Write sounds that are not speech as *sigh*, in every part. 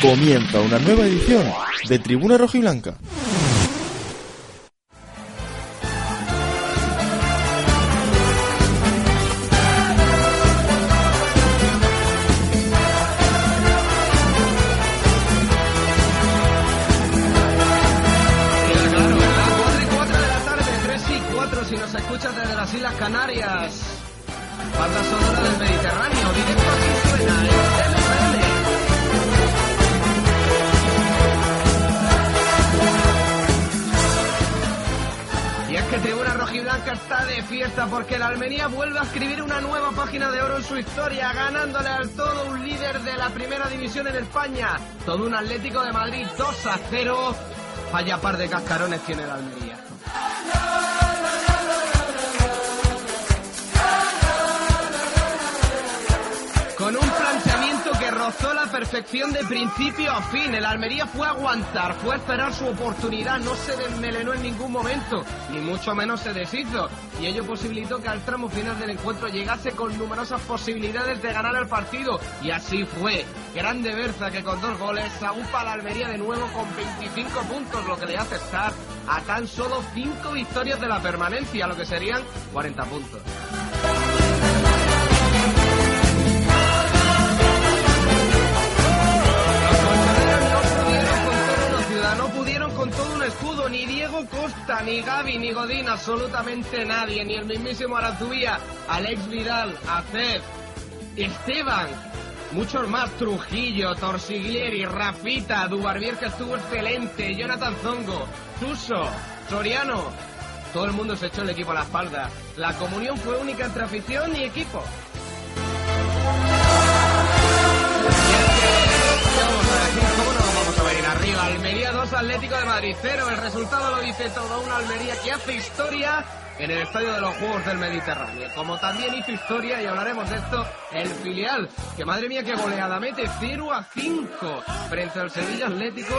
Comienza una nueva edición de Tribuna Rojiblanca. Claro, Vaya par de cascarones tiene la Almería. Perfección de principio a fin. El Almería fue aguantar, fue esperar su oportunidad, no se desmelenó en ningún momento, ni mucho menos se deshizo. Y ello posibilitó que al tramo final del encuentro llegase con numerosas posibilidades de ganar el partido. Y así fue. Grande Berza que con dos goles aúpa a la Almería de nuevo con 25 puntos, lo que le hace estar a tan solo 5 victorias de la permanencia, lo que serían 40 puntos. Escudo, ni Diego Costa, ni Gaby, ni Godín, absolutamente nadie, ni el mismísimo Arazubía, Alex Vidal, Acef, Esteban, muchos más, Trujillo, Torsiglieri, Rafita, Dubarbier que estuvo excelente, Jonathan Zongo, Suso, Soriano, todo el mundo se echó el equipo a la espalda. La comunión fue única entre afición y equipo. Almería 2, Atlético de Madrid 0. El resultado lo dice todo. Una Almería que hace historia en el Estadio de los Juegos del Mediterráneo. Como también hizo historia, y hablaremos de esto, el filial. Que madre mía, qué goleada. Mete 0 a 5 frente al Sevilla Atlético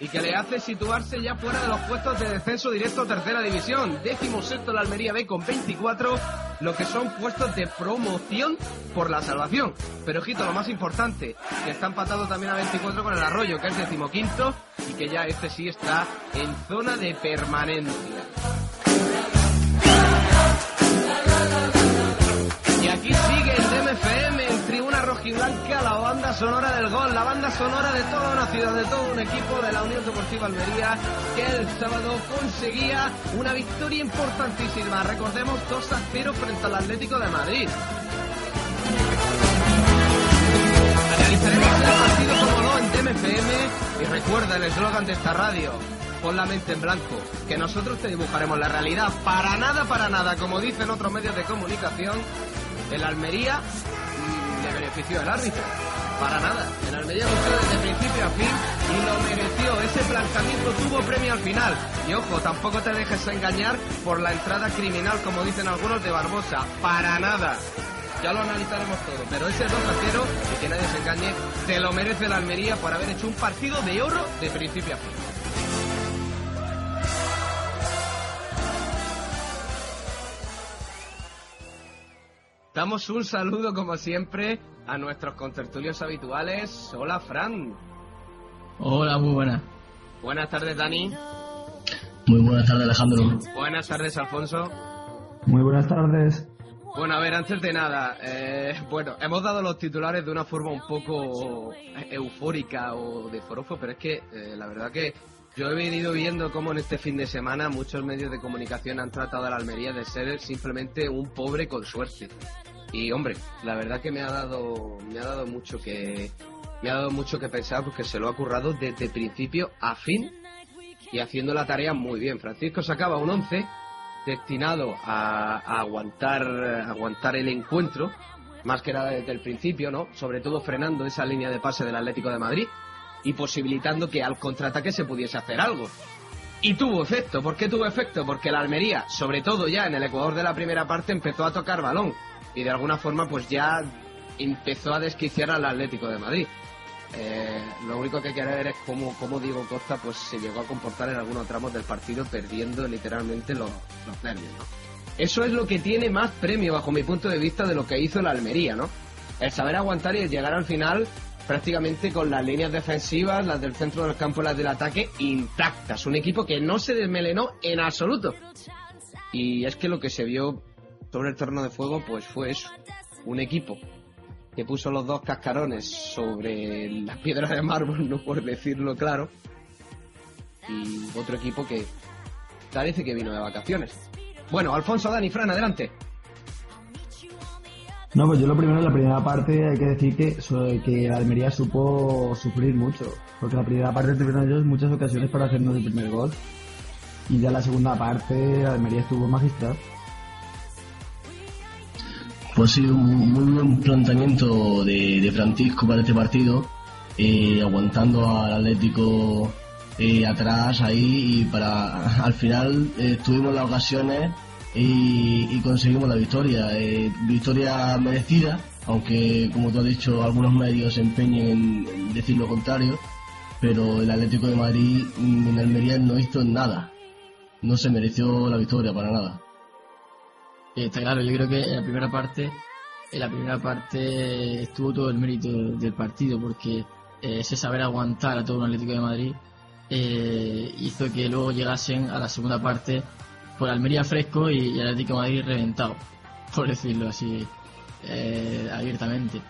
y que le hace situarse ya fuera de los puestos de descenso directo tercera división. Décimo sexto la Almería B con 24, lo que son puestos de promoción por la salvación. Pero ojito, lo más importante, que está empatado también a 24 con el Arroyo, que es decimoquinto, y que ya este sí está en zona de permanencia. Y aquí sigue el DMFM Rojiblanca, la banda sonora del gol, la banda sonora de toda una ciudad, de todo un equipo de la Unión Deportiva Almería, que el sábado conseguía una victoria importantísima. Recordemos 2 a 0 frente al Atlético de Madrid. Analizaremos el partido como no en DMFM y recuerda el eslogan de esta radio. Pon la mente en blanco, que nosotros te dibujaremos la realidad. Para nada, para nada, como dicen otros medios de comunicación, el Almería le benefició el árbitro. Para nada. El Almería luchó desde principio a fin y lo mereció. Ese planteamiento tuvo premio al final. Y ojo, tampoco te dejes engañar por la entrada criminal, como dicen algunos, de Barbosa. Para nada. Ya lo analizaremos todo. Pero ese 2 a 0, y que nadie se engañe, te lo merece el Almería por haber hecho un partido de oro de principio a fin. Damos un saludo, como siempre, a nuestros contertulios habituales. Hola, Fran. Hola, muy buenas. Buenas tardes, Dani. Muy buenas tardes, Alejandro. Buenas tardes, Alfonso. Muy buenas tardes. Bueno, a ver, antes de nada, eh, bueno, hemos dado los titulares de una forma un poco eufórica o de forofo, pero es que eh, la verdad que yo he venido viendo cómo en este fin de semana muchos medios de comunicación han tratado a la Almería de ser simplemente un pobre con suerte. Y hombre, la verdad que me ha dado, me ha dado mucho que, me ha dado mucho que pensar porque se lo ha currado desde principio a fin y haciendo la tarea muy bien. Francisco sacaba un 11 destinado a, aguantar, aguantar el encuentro, más que nada desde el principio, ¿no? Sobre todo frenando esa línea de pase del Atlético de Madrid y posibilitando que al contraataque se pudiese hacer algo. Y tuvo efecto. ¿Por qué tuvo efecto? Porque la Almería, sobre todo ya en el Ecuador de la primera parte, empezó a tocar balón. Y de alguna forma, pues ya empezó a desquiciar al Atlético de Madrid. Eh, lo único que que ver es cómo, cómo Diego Costa pues se llegó a comportar en algunos tramos del partido perdiendo literalmente los, los nervios, ¿no? Eso es lo que tiene más premio bajo mi punto de vista de lo que hizo la Almería, ¿no? El saber aguantar y el llegar al final prácticamente con las líneas defensivas, las del centro del campo y las del ataque intactas. Un equipo que no se desmelenó en absoluto. Y es que lo que se vio sobre el terreno de fuego, pues fue eso. Un equipo que puso los dos cascarones sobre las piedras de mármol, *laughs* no por decirlo claro. Y otro equipo que parece que vino de vacaciones. Bueno, Alfonso, Dani, Fran, adelante. No, pues yo lo primero, la primera parte hay que decir que, que Almería supo sufrir mucho, porque la primera parte tuvieron ellos muchas ocasiones para hacernos el primer gol, y ya la segunda parte Almería estuvo magistral. Pues sí, un muy buen planteamiento de, de Francisco para este partido, eh, aguantando al Atlético eh, atrás ahí y para al final eh, tuvimos las ocasiones y, y conseguimos la victoria. Eh, victoria merecida, aunque como tú has dicho algunos medios se empeñen en, decir lo contrario, pero el Atlético de Madrid mm, en Almería no hizo nada. No se mereció la victoria para nada. Está claro, yo creo que en la primera parte, en la primera parte estuvo todo el mérito del partido, porque eh, ese saber aguantar a todo un Atlético de Madrid eh, hizo que luego llegasen a la segunda parte por Almería fresco y, Atlético Madrid reventado, *laughs* por decirlo así eh, abiertamente.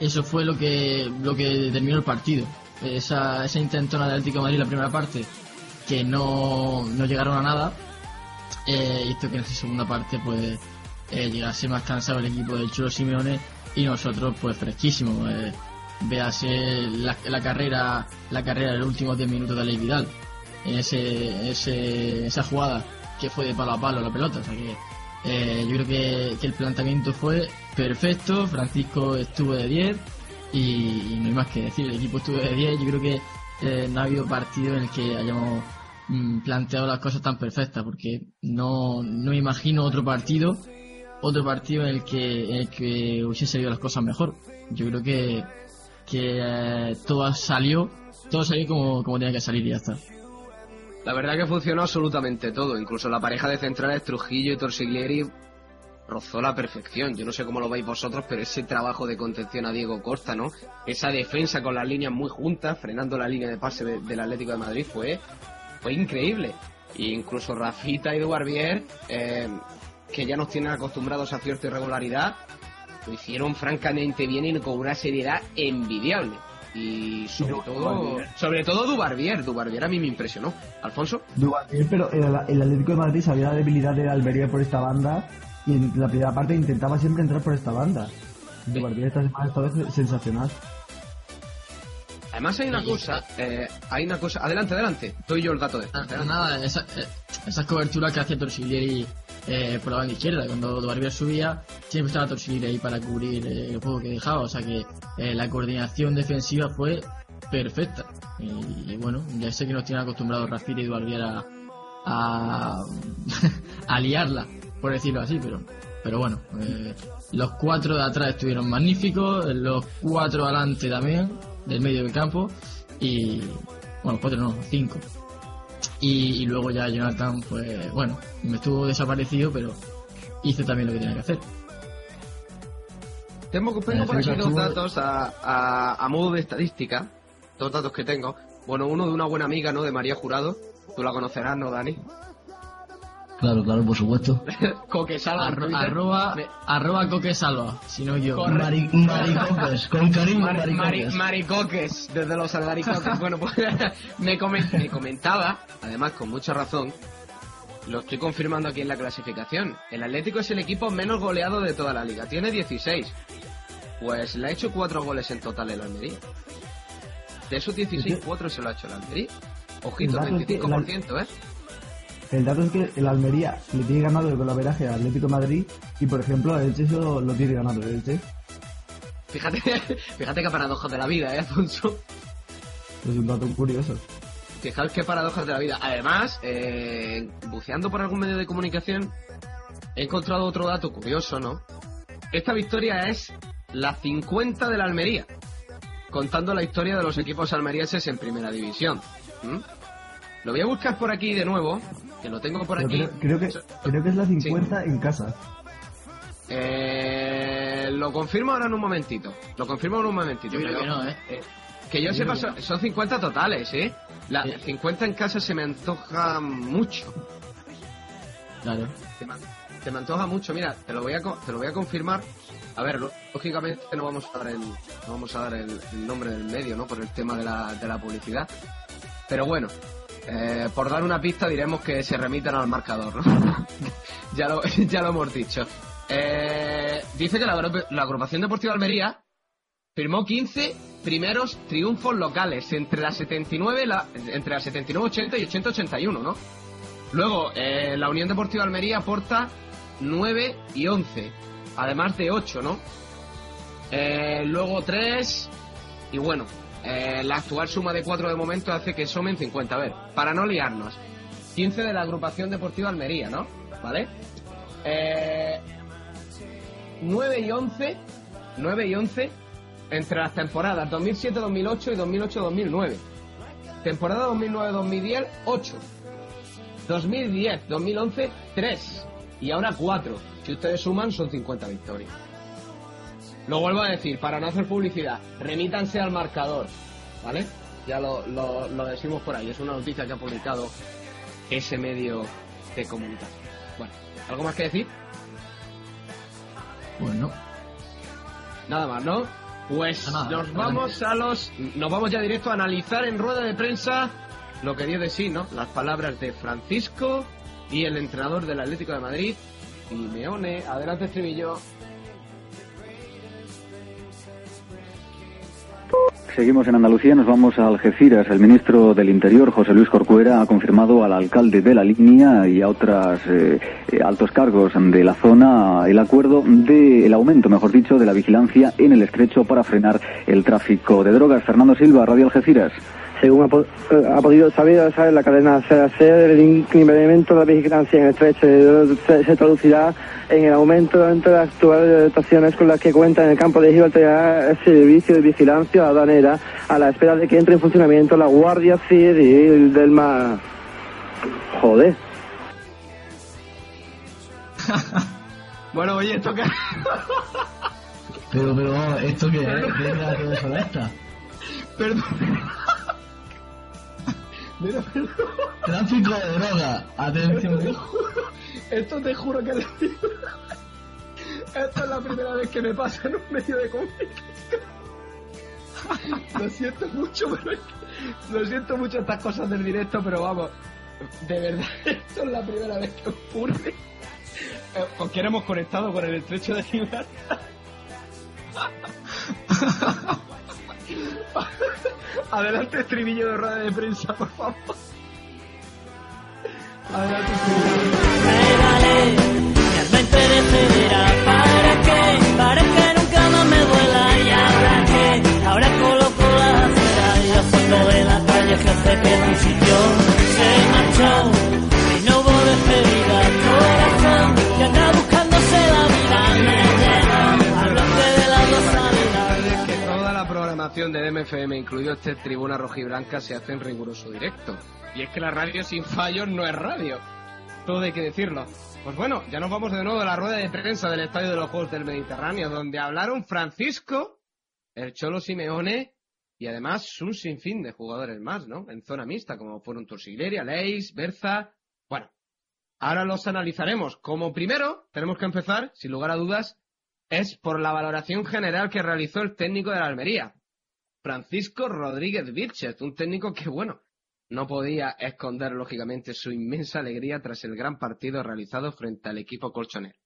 Eso fue lo que lo que determinó el partido. Esa, esa intentona Atlético Madrid la primera parte, que no, no llegaron a nada, eh, hizo que en esa segunda parte pues eh, llegase más cansado el equipo del Cholo Simeone y nosotros pues fresquísimos eh, véase la, la carrera la carrera de los últimos 10 minutos de Aleix Vidal en ese, ese esa jugada que fue de palo a palo la pelota o sea que eh, yo creo que, que el planteamiento fue perfecto Francisco estuvo de 10 y, no hay más que decir el equipo estuvo de 10 yo creo que eh, no ha habido partido en el que hayamos mm, planteado las cosas tan perfectas porque no, no imagino otro partido otro partido en el que, que hubiese salido las cosas mejor. Yo creo que, que eh, todo salió todo salió como, como tenía que salir y ya está La verdad que funcionó absolutamente todo, incluso la pareja de centrales Trujillo y Torsiglieri rozó la perfección. Yo no sé cómo lo veis vosotros, pero ese trabajo de contención a Diego Costa, ¿no? Esa defensa con las líneas muy juntas, frenando la línea de pase de- del Atlético de Madrid fue, fue increíble. E incluso Rafita y Duarbier, eh, que ya nos tienen acostumbrados a cierta irregularidad, lo hicieron francamente bien y con una seriedad envidiable. Y sobre todo, sobre todo Dubarbier, Dubarbier a mí me impresionó. Alfonso. Duvalier, pero el, el Atlético de Madrid sabía la debilidad de Almería por esta banda, y en la primera parte intentaba siempre entrar por esta banda. Duvalier esta semana ha sensacional. Además hay una cosa, eh, hay una cosa, adelante, adelante, doy yo el dato de esto. Ah, pero nada, esa- eh, esas coberturas que hacía Torsiglieri eh, por la banda izquierda, cuando Duarbier subía, siempre estaba Torsiglieri ahí para cubrir eh, el juego que dejaba, o sea que eh, la coordinación defensiva fue perfecta. Y, bueno, ya sé que nos tienen acostumbrados Rafita y Duarbier a, a, *laughs* a liarla, por decirlo así, pero, pero bueno, eh, los cuatro de atrás estuvieron magníficos, los cuatro adelante también, del medio del campo, y bueno, cuatro no, cinco. Y, y luego ya Jonathan, pues bueno, me estuvo desaparecido, pero hizo también lo que tenía que hacer. Tengo, tengo La por aquí dos estuvo- datos a, a, a modo de estadística, dos datos que tengo. Bueno, uno de una buena amiga, ¿no? De María Jurado, tú la conocerás, ¿no, Dani? Claro, claro, por supuesto. *laughs* Coquesalva Arro- arroba, Me- arroba Coque Salva, si no yo. Mari- maricoques, con cariño, mari- maricoques. maricoques, desde los albaricoques. bueno, pues *laughs* me, comen- me comentaba, además con mucha razón, lo estoy confirmando aquí en la clasificación. El Atlético es el equipo menos goleado de toda la liga, tiene 16. Pues le ha hecho 4 goles en total el Almería. De esos 16, 4 se lo ha hecho el Almería. Ojito, El dato es que el 25%, ¿eh? El dato es que el Almería le tiene ganado el golaveraje al Atlético de Madrid, y por ejemplo, el Elche eso lo tiene ganado el Elche. Fíjate, *laughs* fíjate qué paradojas de la vida, ¿eh, Alfonso? Es un dato curioso. Fijaos qué paradojas de la vida. Además, eh, buceando por algún medio de comunicación, he encontrado otro dato curioso, ¿no? Esta victoria es la 50 de la Almería, contando la historia de los equipos almerienses en primera división. ¿Mm? Lo voy a buscar por aquí de nuevo, que lo tengo por Pero aquí. creo, creo que, creo que es la 50 en casa. Eh, Eh, lo confirmo ahora en un momentito. Lo confirmo en un momentito. Yo creo pero, que no, ¿eh? que yo sepa, son, son 50 totales, ¿eh? La, Sí. 50 en casa se me antoja mucho. Claro. Se me, se me antoja mucho. Mira, te lo voy a, te lo voy a confirmar. A ver, lógicamente no vamos a dar el, no vamos a dar el, el nombre del medio, ¿no? Por el tema de la, de la publicidad. Pero bueno, eh, por dar una pista diremos que se remiten al marcador, ¿no? *laughs* ya, lo, *laughs* ya lo hemos dicho. Eh, dice que la, la agrupación deportiva Almería firmó 15 primeros triunfos locales entre la 79, la, entre la 79-80 y 80-81, ¿no? Luego, eh, la Unión Deportiva Almería aporta 9 y 11, además de 8, ¿no? Eh, luego 3 y bueno, eh, la actual suma de 4 de momento hace que sumen 50. A ver, para no liarnos, 15 de la agrupación deportiva Almería, ¿no? ¿Vale? Eh, 9 y 11, 9 y 11 entre las temporadas 2007-2008 y 2008-2009. Temporada 2009-2010, 8. 2010, 2011, 3. Y ahora 4. Si ustedes suman, son 50 victorias. Lo vuelvo a decir, para no hacer publicidad, remítanse al marcador. ¿Vale? Ya lo, lo, lo decimos por ahí. Es una noticia que ha publicado ese medio de comunicación. Bueno, ¿algo más que decir? Bueno, Nada más, ¿no? Pues Nada, nos vamos a los. Nos vamos ya directo a analizar en rueda de prensa lo que dio de sí, ¿no? Las palabras de Francisco y el entrenador del Atlético de Madrid, Simeone. Adelante, estribillo. Seguimos en Andalucía, nos vamos a Algeciras. El ministro del Interior, José Luis Corcuera, ha confirmado al alcalde de la línea y a otros altos cargos de la zona el acuerdo del aumento, mejor dicho, de la vigilancia en el estrecho para frenar el tráfico de drogas. Fernando Silva, Radio Algeciras. Según ha, eh, ha podido saber, sabe la cadena CAC, el incremento de la vigilancia en el estrecho se, se traducirá en el aumento entre las actuales dotaciones con las que cuenta en el campo de Gibraltar el servicio de vigilancia aduanera a la espera de que entre en funcionamiento la Guardia Civil del Mar. Joder. *laughs* Bueno, oye, esto que. Pero, pero, ¿esto qué es? ¿Qué es la *laughs* que esta? Perdón. Tráfico de droga. Atención. Esto te juro que es Esta es la primera vez que me pasa en un medio de comunicación. Lo siento mucho, pero es que- lo siento mucho estas cosas del directo, pero vamos, de verdad, *laughs* esto es la primera vez que ocurre. Eh, ¿Con quién hemos conectado con el estrecho de Gibraltar? *laughs* *laughs* Adelante, estribillo de rueda de prensa, por favor. Adelante, estribillo. Regale, mi programación de DMFM, incluido este Tribuna Rojiblanca, se hace en riguroso directo. Y es que la radio sin fallos no es radio. Todo hay que decirlo. Pues bueno, ya nos vamos de nuevo a la rueda de prensa del Estadio de los Juegos del Mediterráneo, donde hablaron Francisco, el Cholo Simeone y además un sinfín de jugadores más, ¿no? En zona mixta, como fueron Torsiglieri, Leis, Berza. Bueno, ahora los analizaremos. Como primero, tenemos que empezar, sin lugar a dudas, es por la valoración general que realizó el técnico de la Almería, Francisco Rodríguez Vilchez, un técnico que, bueno, no podía esconder lógicamente su inmensa alegría tras el gran partido realizado frente al equipo colchonero.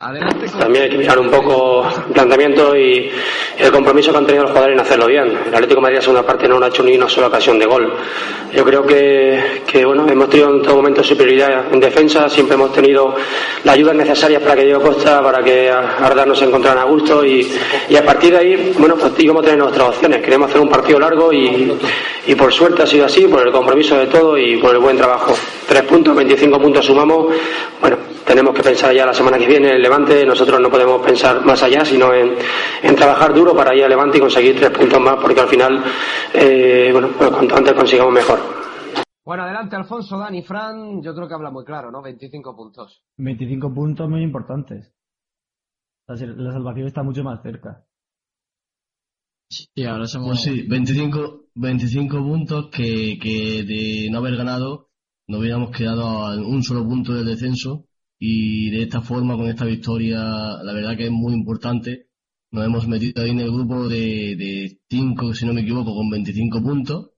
También hay que mirar un poco el planteamiento y el compromiso que han tenido los jugadores en hacerlo bien. El Atlético de Madrid segunda parte no ha hecho ni una sola ocasión de gol. Yo creo que, bueno, hemos tenido en todo momento superioridad en defensa, siempre hemos tenido las ayudas necesarias para que Diego Costa, para que Arda no se encontraran a gusto y, y a partir de ahí, bueno, pues íbamos a tener nuestras opciones. Queremos hacer un partido largo y, y por suerte ha sido así, por el compromiso de todo y por el buen trabajo. Tres puntos, 25 puntos sumamos. Bueno, tenemos que pensar ya la semana que viene en Levante. Nosotros no podemos pensar más allá, sino en, en trabajar duro para ir a Levante y conseguir tres puntos más, porque al final, eh, bueno, pues cuanto antes consigamos mejor. Bueno, adelante Alfonso, Dani, Fran, yo creo que habla muy claro, ¿no? 25 puntos. 25 puntos muy importantes. La, salvación está mucho más cerca. Sí, ahora somos... Sí, 25, 25 puntos que, que de no haber ganado nos hubiéramos quedado a un solo punto del descenso y de esta forma, con esta victoria, la verdad que es muy importante. Nos hemos metido ahí en el grupo de, de 5, si no me equivoco, con 25 puntos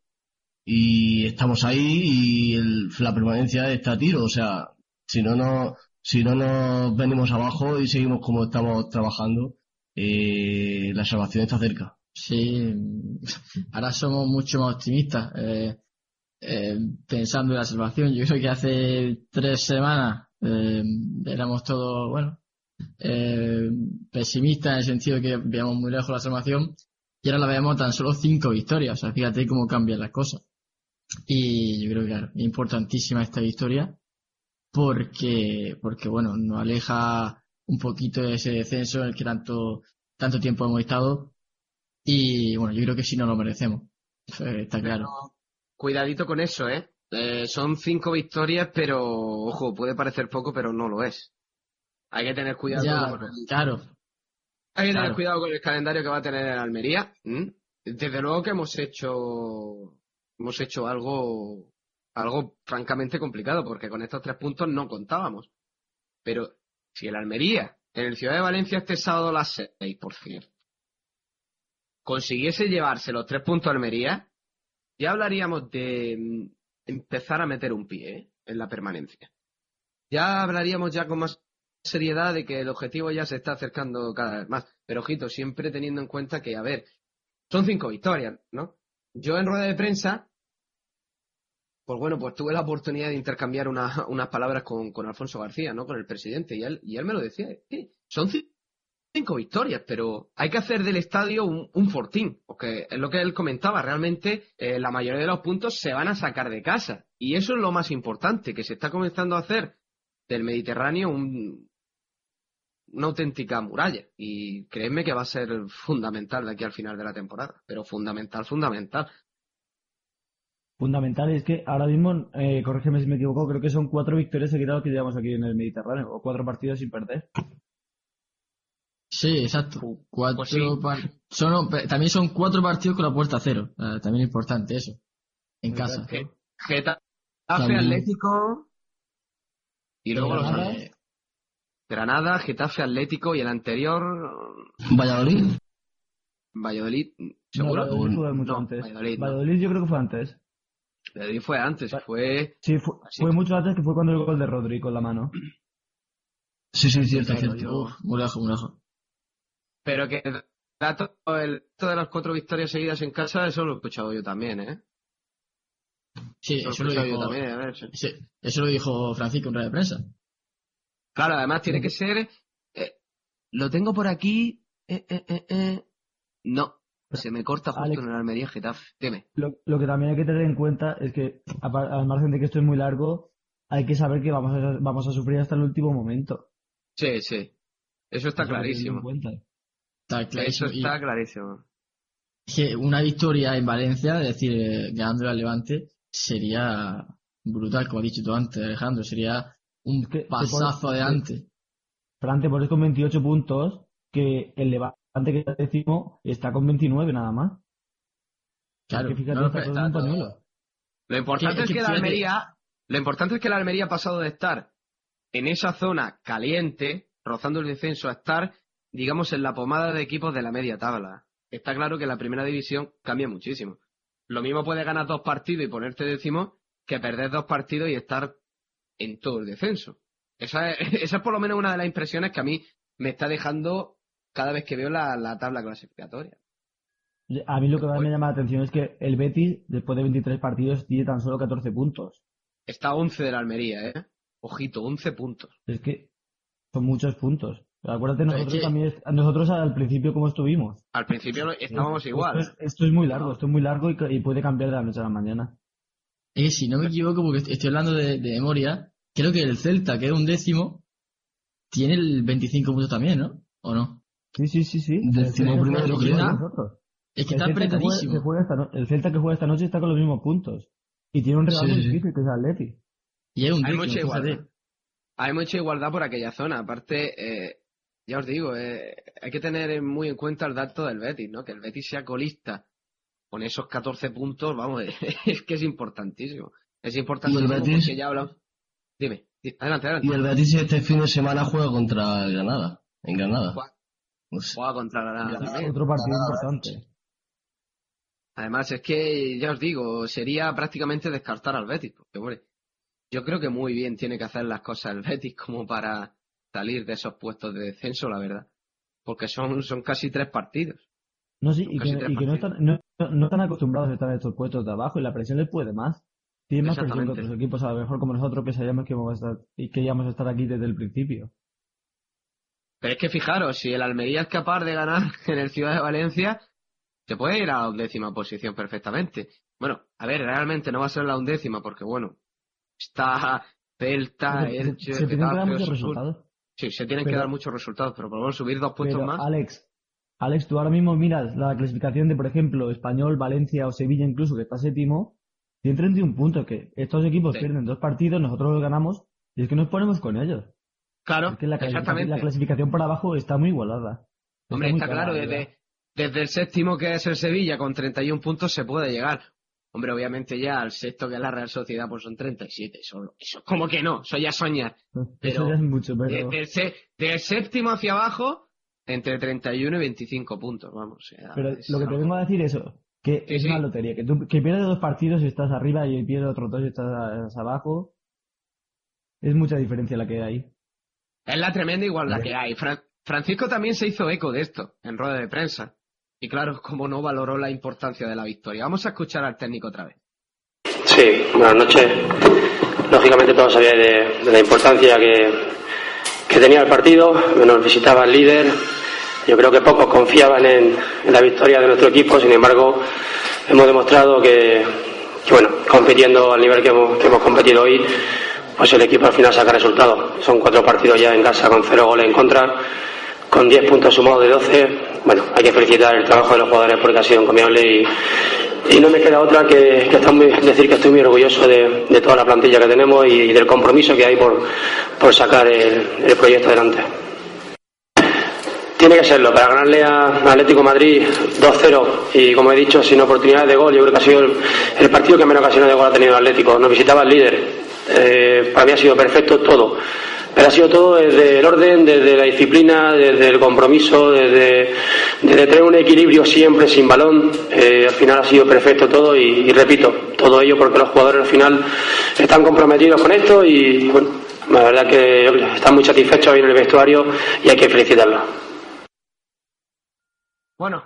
y estamos ahí y el- la permanencia está a tiro. O sea, si no, no, si no nos venimos abajo y seguimos como estamos trabajando, eh, la salvación está cerca. Sí, ahora somos mucho más optimistas. eh, eh, pensando en la salvación, yo creo que hace tres semanas eh, éramos todos, bueno, eh, pesimistas en el sentido de que veíamos muy lejos la salvación y ahora la vemos tan solo cinco victorias. O sea, fíjate cómo cambian las cosas. Y yo creo que claro, es importantísima esta victoria porque, porque bueno, nos aleja un poquito de ese descenso en el que tanto, tanto tiempo hemos estado y bueno, yo creo que sí nos lo merecemos. Está claro. Cuidadito con eso, ¿eh? Eh, Son cinco victorias, pero, ojo, puede parecer poco, pero no lo es. Hay que tener cuidado Ya, con el- claro. Hay que tener claro. cuidado con el calendario que va a tener el Almería. Desde luego que hemos hecho hemos hecho algo algo francamente complicado porque con estos tres puntos no contábamos. Pero si el Almería en el Ciudad de Valencia este sábado a las seis, por cierto, consiguiese llevarse los tres puntos a Almería, ya hablaríamos de empezar a meter un pie ¿eh? en la permanencia. Ya hablaríamos ya con más seriedad de que el objetivo ya se está acercando cada vez más. Pero ojito, siempre teniendo en cuenta que, a ver, son cinco victorias, ¿no? Yo en rueda de prensa, pues bueno, pues tuve la oportunidad de intercambiar una- unas palabras con, Alfonso García, ¿no? Con el presidente, y él, y él me lo decía, "Sí, son ci- cinco victorias, pero hay que hacer del estadio un, un fortín, porque es lo que él comentaba, realmente eh, la mayoría de los puntos se van a sacar de casa, y eso es lo más importante, que se está comenzando a hacer del Mediterráneo un, una auténtica muralla. Y créeme que va a ser fundamental de aquí al final de la temporada. Pero fundamental, fundamental. Fundamental es que ahora mismo, eh, corrígeme si me equivoco, creo que son cuatro victorias seguidas que llevamos aquí en el Mediterráneo, o cuatro partidos sin perder. Sí, exacto. Cuatro pues sí. par- son, también son cuatro partidos con la puerta a cero. Eh, también es importante eso. En casa. Ge- Getafe, También. Atlético. Y luego los Granada. Getafe, Atlético y el anterior. Valladolid. Valladolid. No, ¿Seguro? Valladolid fue mucho No, antes. Valladolid, no. Valladolid yo creo que fue antes. Valladolid fue antes, fue. Sí, fue, fue mucho antes que fue cuando el gol de Rodri con la mano. Sí, sí, cierto, cierto. lejos, muy lejos. Pero que el dato, el dato de las cuatro victorias seguidas en casa, eso lo he escuchado yo también, ¿eh? Sí, Eso eso lo escuchado yo dijo, también, a ver. sí. sí, eso lo dijo Francisco en rueda de prensa. Claro, además tiene que ser. eh, lo tengo por aquí. eh, eh, eh, eh. No, se me corta justo Alex. en el Almería Getafe. Dime. Lo, lo que también hay que tener en cuenta es que, al margen de que esto es muy largo, hay que saber que vamos a, vamos a sufrir hasta el último momento. Sí, sí. Eso está Eso clarísimo. Está Eso clarísimo. Y está clarísimo. que una victoria en Valencia, es decir, eh, ganándole al Levante, sería brutal, como has dicho tú antes, Alejandro. Sería un Es pasazo pones- adelante. Fran, te pones con 28 puntos, que el Levante que está décimo está con 29 nada más. Claro, Es que fíjate, no, está todo está. Lo importante Que- es que la Almería. Lo importante es que la Almería ha pasado de estar en esa zona caliente, rozando el descenso, a estar, digamos, en la pomada de equipos de la media tabla. Está claro que la primera división cambia muchísimo. Lo mismo puede ganar dos partidos y ponerte décimo que perder dos partidos y estar en todo el descenso. Esa es, *laughs* esa es por lo menos una de las impresiones que a mí me está dejando cada vez que veo la, la tabla clasificatoria. A mí lo que más me llama la atención es que el Betis, después de 23 partidos, tiene tan solo 14 puntos. Está a 11 de la Almería, ¿eh? Ojito, 11 puntos. Es que son muchos puntos. Pero acuérdate, es nosotros que- también, nosotros al principio cómo estuvimos. Al principio estábamos igual. Esto es, esto es muy largo, esto es muy largo y, que- y puede cambiar de la noche a la mañana. Es que si no me equivoco, porque est- estoy hablando de, de memoria, creo que el Celta, que es un décimo, tiene el 25 puntos también, ¿no? ¿O no? Sí, sí, sí, sí. Décimo El primero, nosotros. Es que El está que juega- apretadísimo. que juega esta no- el Celta que juega esta noche está con los mismos puntos. Y tiene un rival Sí, difícil, que es Atleti. Y es un Hay décimo, mucha igualdad. Hay mucha igualdad por aquella zona. Aparte, eh, ya os digo, eh, hay que tener muy en cuenta el dato del Betis, ¿no? Que el Betis sea colista con esos 14 puntos, vamos, *laughs* es que es importantísimo. Es importantísimo ¿Y el Betis? porque ya hablamos. Dime, di- adelante, adelante. Y el Betis este fin de semana juega contra el Granada, en Granada. Juega- Pues, Juega contra la Granada. Otro partido importante. Además, es que, ya os digo, sería prácticamente descartar al Betis, porque, hombre, yo creo que muy bien tiene que hacer las cosas el Betis como para salir de esos puestos de descenso, la verdad. Porque son, son casi tres partidos. No, sí, y que, y que no, están, no, no- están acostumbrados a estar en estos puestos de abajo y la presión les puede más. Tienen más presión que otros equipos, a lo mejor como nosotros que sabíamos que íbamos a estar, y que íbamos a estar aquí desde el principio. Pero es que fijaros, si el Almería es capaz de ganar *laughs* en el Ciudad de Valencia, se puede ir a la undécima posición perfectamente. Bueno, a ver, realmente no va a ser la undécima, porque bueno, está Celta, se, Elche, se tienen que Sí, se tienen que dar muchos resultados, pero por lo menos subir dos Pero, más. Alex, Alex, tú ahora mismo miras la clasificación de, por ejemplo, Español, Valencia o Sevilla incluso, que está séptimo, tienen 31 puntos, que estos equipos Sí. pierden dos partidos, nosotros los ganamos, y es que nos ponemos con ellos. Claro, Es que la, clasificación- exactamente. la clasificación por abajo está muy igualada. Hombre, muy está claro, desde, desde el séptimo que es el Sevilla con 31 puntos se puede llegar. Hombre, obviamente ya al sexto que es la Real Sociedad pues son 37. Eso, eso ¿cómo que no? Eso ya soñar. Eso pero- ya es mucho, pero... De- del, sé- del séptimo hacia abajo, entre 31 y 25 puntos, vamos. Pero es lo que te vengo a decir es eso, que Sí, es sí. una lotería, que tú que pierdes dos partidos y estás arriba y pierdes otros dos y estás abajo. Es mucha diferencia la que hay. Es la tremenda igualdad que hay. Fran- Francisco también se hizo eco de esto en rueda de prensa. Y claro, como no valoró la importancia de la victoria. Vamos a escuchar al técnico otra vez. Sí, buenas noches. Lógicamente todos sabíais de, la importancia que, que tenía el partido. Nos visitaba el líder. Yo creo que pocos confiaban en, la victoria de nuestro equipo. Sin embargo, hemos demostrado que, bueno, compitiendo al nivel que hemos competido hoy, pues el equipo al final saca resultados. Son cuatro partidos ya en casa con cero goles en contra, con 10 puntos sumados de 12. Bueno, hay que felicitar el trabajo de los jugadores porque ha sido encomiable y, no me queda otra que, que estar muy- decir que estoy muy orgulloso de, toda la plantilla que tenemos y, del compromiso que hay por, por sacar el, proyecto adelante. Tiene que serlo, para ganarle a Atlético Madrid 2-0 y como he dicho, sin oportunidades de gol, yo creo que ha sido el, el partido que menos ocasiones de gol ha tenido el Atlético. Nos visitaba el líder, eh, para mí ha sido perfecto todo, pero ha sido todo desde el orden, desde la disciplina, desde el compromiso, desde, desde tener un equilibrio siempre sin balón. Eh, al final ha sido perfecto todo y, repito, todo ello porque los jugadores al final están comprometidos con esto y bueno, la verdad que están muy satisfechos hoy en el vestuario y hay que felicitarlos. Bueno,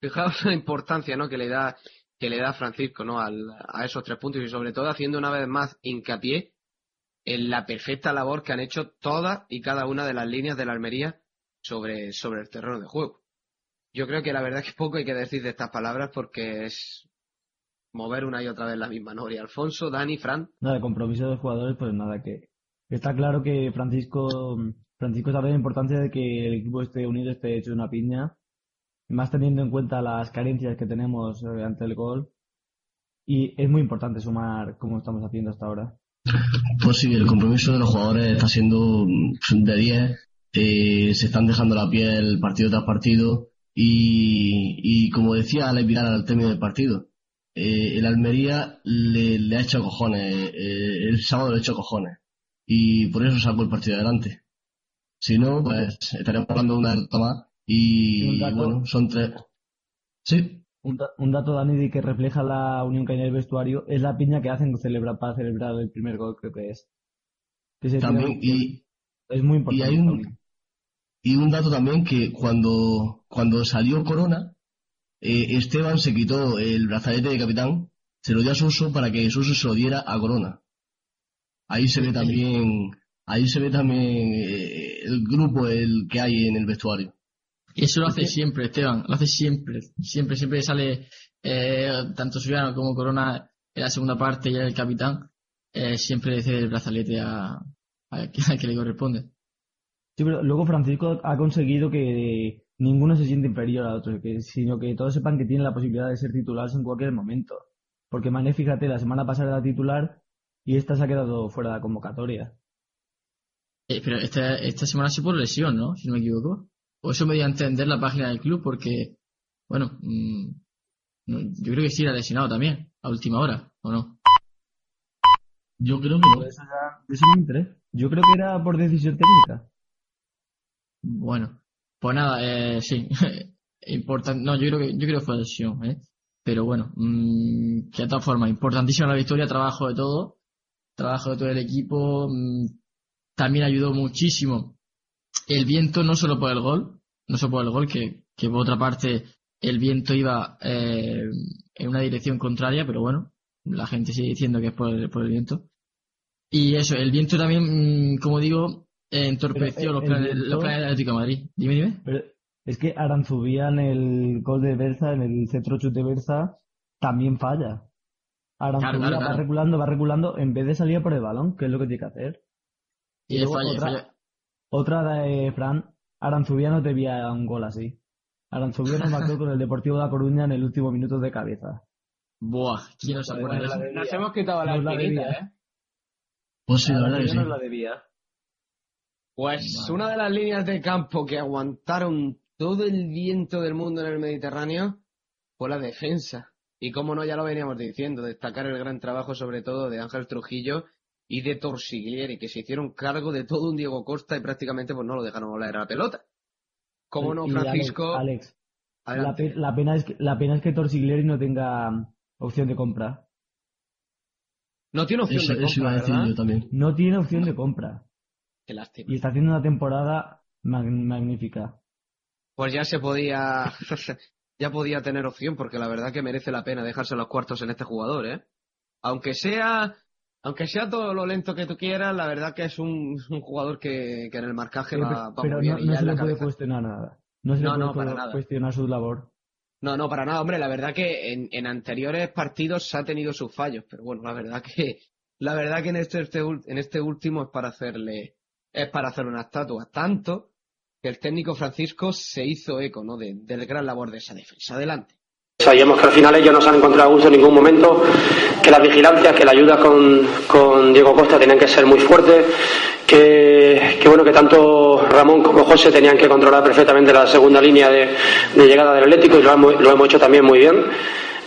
fijaos la importancia ¿no? que le da que le da Francisco ¿no? Al- a esos tres puntos y sobre todo haciendo una vez más hincapié en la perfecta labor que han hecho todas y cada una de las líneas de la Almería sobre, sobre el terreno de juego. Yo creo que la verdad es que poco hay que decir de estas palabras porque es mover una y otra vez la misma, ¿no? Y Alfonso, Dani, Fran, Nada, el compromiso de los jugadores, pues nada, que está claro que Francisco, Francisco sabe la importancia de que el equipo esté unido, esté hecho una piña, más teniendo en cuenta las carencias que tenemos eh, ante el gol. Y es muy importante sumar como estamos haciendo hasta ahora. Pues sí, el compromiso de los jugadores está siendo mm, de 10. eh, se están dejando la piel partido tras partido. Y, y como decía Alex Vidal al término del partido, eh, el Almería le, le ha hecho cojones. eh, el sábado le ha hecho cojones. Y por eso sacó el partido adelante. Si no, pues estaríamos hablando de una derrota más. Y bueno, son tres. Sí, Un, da- un dato, Dani, de que refleja la unión que hay en el vestuario es la piña que hacen celebrar, para celebrar el primer gol, creo que es. Que se también. Y, es muy y importante. hay esta un. Y un dato también que cuando, cuando salió Corona, eh, Esteban se quitó el brazalete de capitán, se lo dio a Suso para que Suso se lo diera a Corona. Ahí se ve también, ahí se ve también eh, el grupo el que hay en el vestuario. Y eso lo hace siempre, Esteban, lo hace siempre, siempre, siempre sale eh, tanto Suyano como Corona en la segunda parte y el capitán, eh, siempre le cede el brazalete a, a, *laughs* que- a que le corresponde. Sí, pero luego Francisco ha conseguido que ninguno se siente inferior al otro, que, sino que todos sepan que tienen la posibilidad de ser titulares en cualquier momento. Porque Mané, fíjate, la semana pasada era titular y esta se ha quedado fuera de la convocatoria. Eh, pero esta, esta semana sí por lesión, ¿no? Si no me equivoco. O eso me dio a entender la página del club porque, bueno, mm, no, yo creo que sí era lesionado también, a última hora, ¿o no? Yo creo que no. Eso, ya- eso me interesa. Yo creo que era por decisión técnica. Bueno, pues nada, eh, sí. *laughs* Importante, no, yo creo que, yo creo que fue lesión, ¿eh? Pero bueno, mm, que de todas formas, importantísima la victoria, trabajo de todo, trabajo de todo el equipo, mm, también ayudó muchísimo el viento, no solo por el gol, no solo por el gol, que, que por otra parte el viento iba eh, en una dirección contraria, pero bueno, la gente sigue diciendo que es por el, por el viento. Y eso, el viento también, mm, como digo, eh, entorpeció Pero, los eh, planes, el los viento- planes del Atlético de Madrid. Dime, dime. Pero es que Aranzubía en el gol de Berza, en el centro chute de Berza, también falla. Aranzubía Claro, claro, va reculando, va reculando, en vez de salir por el balón, que es lo que tiene que hacer. Y luego falla, otra, falla. Otra de Fran, Aranzubía no te veía un gol así. Aranzubía nos *laughs* marcó con el Deportivo de La Coruña en el último minuto de cabeza. Buah, ¿quién no se acuerda de eso? Nos hemos quitado la Nos debía. ¿eh? Pues sí, la verdad que sí. Aranzubía nos la debía. Pues una de las líneas de campo que aguantaron todo el viento del mundo en el Mediterráneo fue la defensa. Y como no, ya lo veníamos diciendo, destacar el gran trabajo sobre todo de Ángel Trujillo y de Torsiglieri, que se hicieron cargo de todo un Diego Costa y prácticamente pues no lo dejaron volar a la pelota. Como no, Francisco. Alex, Alex, la, adelante. pe- la pena es que, la pena es que Torsigleri no tenga opción de compra. No tiene opción Eso, de eso iba a compra, decir yo también. No tiene opción de compra. Qué lástima. Y está haciendo una temporada mag- magnífica. Pues ya se podía, *laughs* ya podía tener opción, porque la verdad que merece la pena dejarse los cuartos en este jugador, ¿eh? Aunque sea, aunque sea todo lo lento que tú quieras, la verdad que es un, un jugador que, que en el marcaje Pero, va, va pero muy bien no, y no se le puede cuestionar nada. No se No, le no, puede para nada. cuestionar su labor. No, no, para nada, hombre, la verdad que en, en anteriores partidos ha tenido sus fallos, pero bueno, la verdad que, la verdad que en este, este en este último es para hacerle, es para hacer una estatua, tanto que el técnico Francisco se hizo eco, ¿no? De- del gran labor de esa defensa. Adelante. Sabíamos que al final ellos no se han encontrado a gusto en ningún momento, que las vigilancias, que la ayuda con, Diego Costa tenían que ser muy fuertes, que, bueno, que tanto Ramón como José tenían que controlar perfectamente la segunda línea de, llegada del Atlético y lo hemos, hecho también muy bien.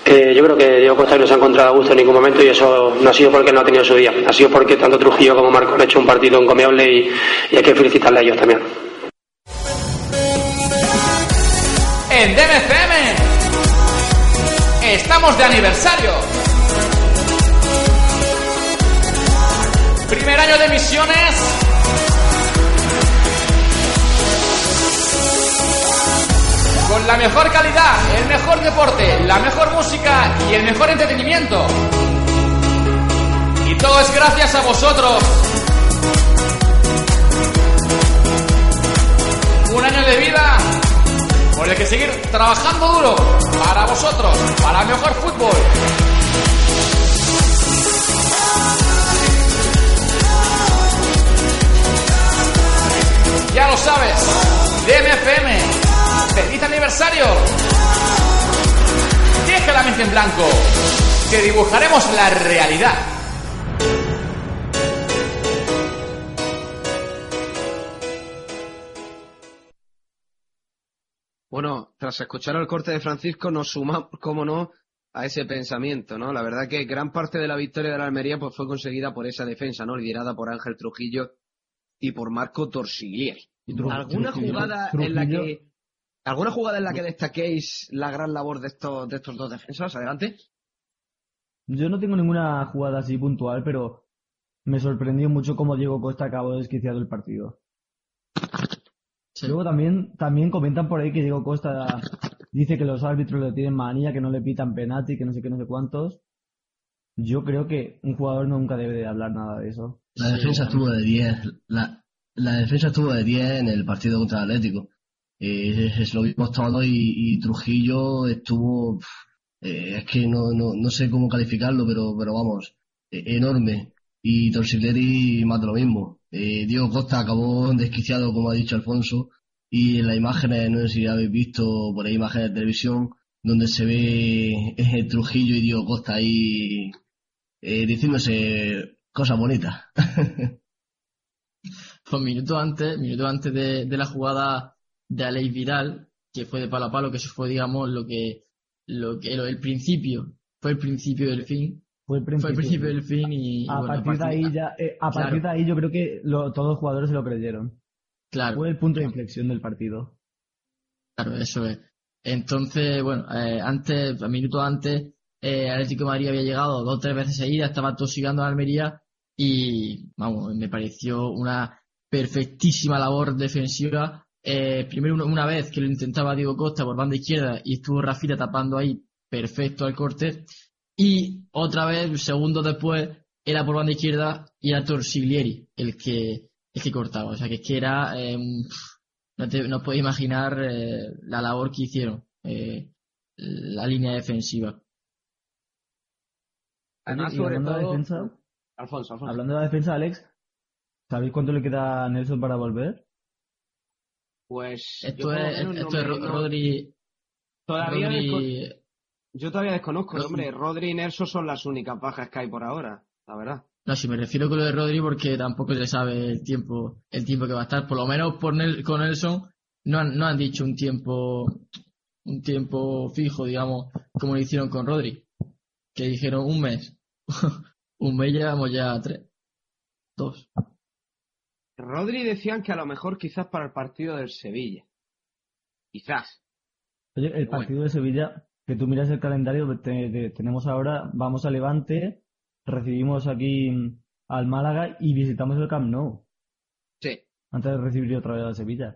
Eh, yo creo que Diego Costa no se ha encontrado a gusto en ningún momento y eso no ha sido porque no ha tenido su día, ha sido porque tanto Trujillo como Marco han hecho un partido encomiable y, hay que felicitarle a ellos también. En Estamos de aniversario. Primer año de misiones. Con la mejor calidad, el mejor deporte, la mejor música y el mejor entretenimiento. Y todo es gracias a vosotros. Un año de vida por el que seguir trabajando duro para vosotros, para mejor fútbol. Ya lo sabes, DMFM, feliz aniversario. Deja la mente en blanco, que dibujaremos la realidad. Bueno, tras escuchar el corte de Francisco, nos sumamos, como no, a ese pensamiento, ¿no? La verdad que gran parte de la victoria de la Almería pues, fue conseguida por esa defensa, ¿no? Liderada por Ángel Trujillo y por Marco Torsiglieri. Tru- ¿Alguna Trujillo- jugada en la que alguna jugada en la que destaquéis la gran labor de estos de estos dos defensas? Adelante. Yo no tengo ninguna jugada así puntual, pero me sorprendió mucho cómo Diego Costa acabó desquiciado el partido. Sí. Luego también, también comentan por ahí que Diego Costa dice que los árbitros le tienen manía, que no le pitan penalti, que no sé qué, no sé cuántos. Yo creo que un jugador nunca debe de hablar nada de eso. La defensa estuvo de 10. La, la defensa estuvo de 10 en el partido contra el Atlético. Eh, es lo vimos todos y, y Trujillo estuvo. eh, es que no, no, no sé cómo calificarlo, pero, pero vamos, eh, enorme. Y Torsileri más lo mismo. Eh, Diego Costa acabó desquiciado, como ha dicho Alfonso. Y en las imágenes, no sé si habéis visto por ahí imágenes de televisión, donde se ve eh, Trujillo y Diego Costa ahí eh, diciéndose cosas bonitas. *laughs* Pues minutos antes, minutos antes de, la jugada de Aleix Vidal, que fue de palo a palo, que eso fue, digamos, lo que, lo que, lo- el principio, fue el principio del fin, Fue el fue el principio. principio del fin y, y a, bueno, partir de ahí ya, eh, a partir de ahí yo creo que lo- todos los jugadores se lo creyeron. claro, Fue el punto de inflexión del partido. claro, eso es. Entonces, bueno, eh, antes, minutos antes, eh, Atlético de Madrid había llegado dos o tres veces seguidas, estaba tosigando a Almería y, vamos, me pareció una perfectísima labor defensiva. Eh, primero una vez que lo intentaba Diego Costa por banda izquierda y estuvo Rafita tapando ahí perfecto al corte. Y otra vez, segundos después, era por banda izquierda y era Torsiglieri el que, el que cortaba. O sea que es que era, eh, un- no te no puedes imaginar eh, la labor que hicieron, eh, la línea defensiva. Además, y sobre hablando de defensa, Alfonso, Alfonso. hablando de la defensa, Alex, ¿sabéis cuánto le queda a Nelson para volver? Pues Esto es, esto es Rodri, Todavía Rodri- yo todavía desconozco, hombre. Rodri y Nelson son las únicas bajas que hay por ahora, la verdad. No, si me refiero con lo de Rodri porque tampoco se sabe el tiempo, el tiempo que va a estar. Por lo menos por Nel- con Nelson no han, no han dicho un tiempo, un tiempo fijo, digamos, como lo hicieron con Rodri. Que dijeron un mes. *laughs* un mes llevamos ya a tres. Dos. Rodri decían que a lo mejor quizás para el partido del Sevilla. Quizás. Oye, el partido de Sevilla, que tú miras el calendario, te- te- tenemos ahora, vamos a Levante, recibimos aquí mm, al Málaga y visitamos el Camp Nou, Sí. antes de recibir otra vez al Sevilla.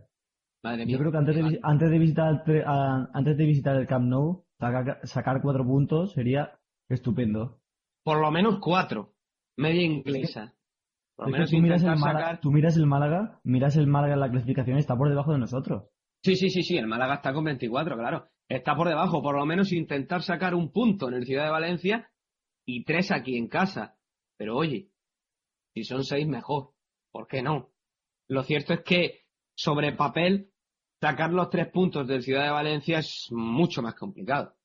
Madre mía. Yo creo que antes de, antes de visitar a- antes de visitar el Camp Nou, sacar, sacar cuatro puntos sería estupendo. Por lo menos cuatro. Media inglesa. Por lo que menos tú, miras el Málaga, sacar... tú miras el Málaga, miras el Málaga en la clasificación y está por debajo de nosotros. Sí, sí, sí, sí, el Málaga está con 24, claro. Está por debajo, por lo menos intentar sacar un punto en el Ciudad de Valencia y tres aquí en casa. Pero oye, si son seis, mejor. ¿Por qué no? Lo cierto es que sobre papel, sacar los tres puntos del Ciudad de Valencia es mucho más complicado.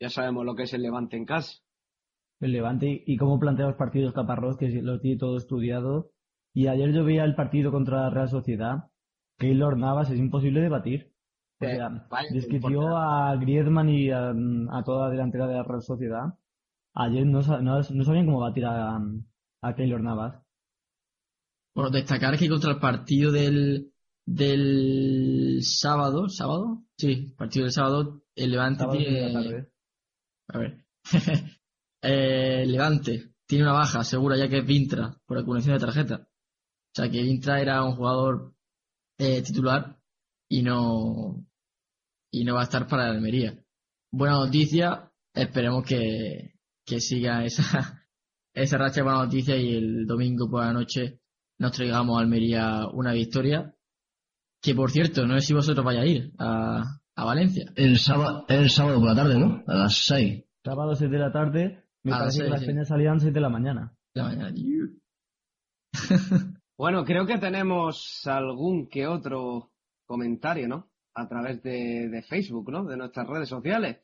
Ya sabemos lo que es el Levante en casa. El Levante y, cómo plantea los partidos Caparrós, que lo tiene todo estudiado. Y ayer yo veía el partido contra la Real Sociedad. Keylor Navas es imposible de batir. O sea, desquitió importa. a Griezmann y a, a toda la delantera de la Real Sociedad. Ayer no, sa- no, no sabían cómo batir a, a Keylor Navas. Bueno, destacar que contra el partido del, del sábado, ¿sábado? Sí, partido del sábado, el Levante Sábado tiene, tarde. a ver, *laughs* Eh, Levante tiene una baja segura ya que es Vintra por acumulación de tarjeta. O sea que Vintra era un jugador eh, titular y no, y no va a estar para la Almería. Buena noticia, esperemos que, que siga esa, *laughs* esa racha de buena noticia y el domingo por la noche nos traigamos a Almería una victoria. Que por cierto, no sé si vosotros vais a ir a, a Valencia. El sábado, el sábado por la tarde, ¿no? A las 6. Sábado 6 de la tarde. Me Ah, parece sí, que las sí. peñas salían 6 de la mañana. De la mañana. *laughs* Bueno, creo que tenemos algún que otro comentario, ¿no? A través de, Facebook, ¿no? De nuestras redes sociales.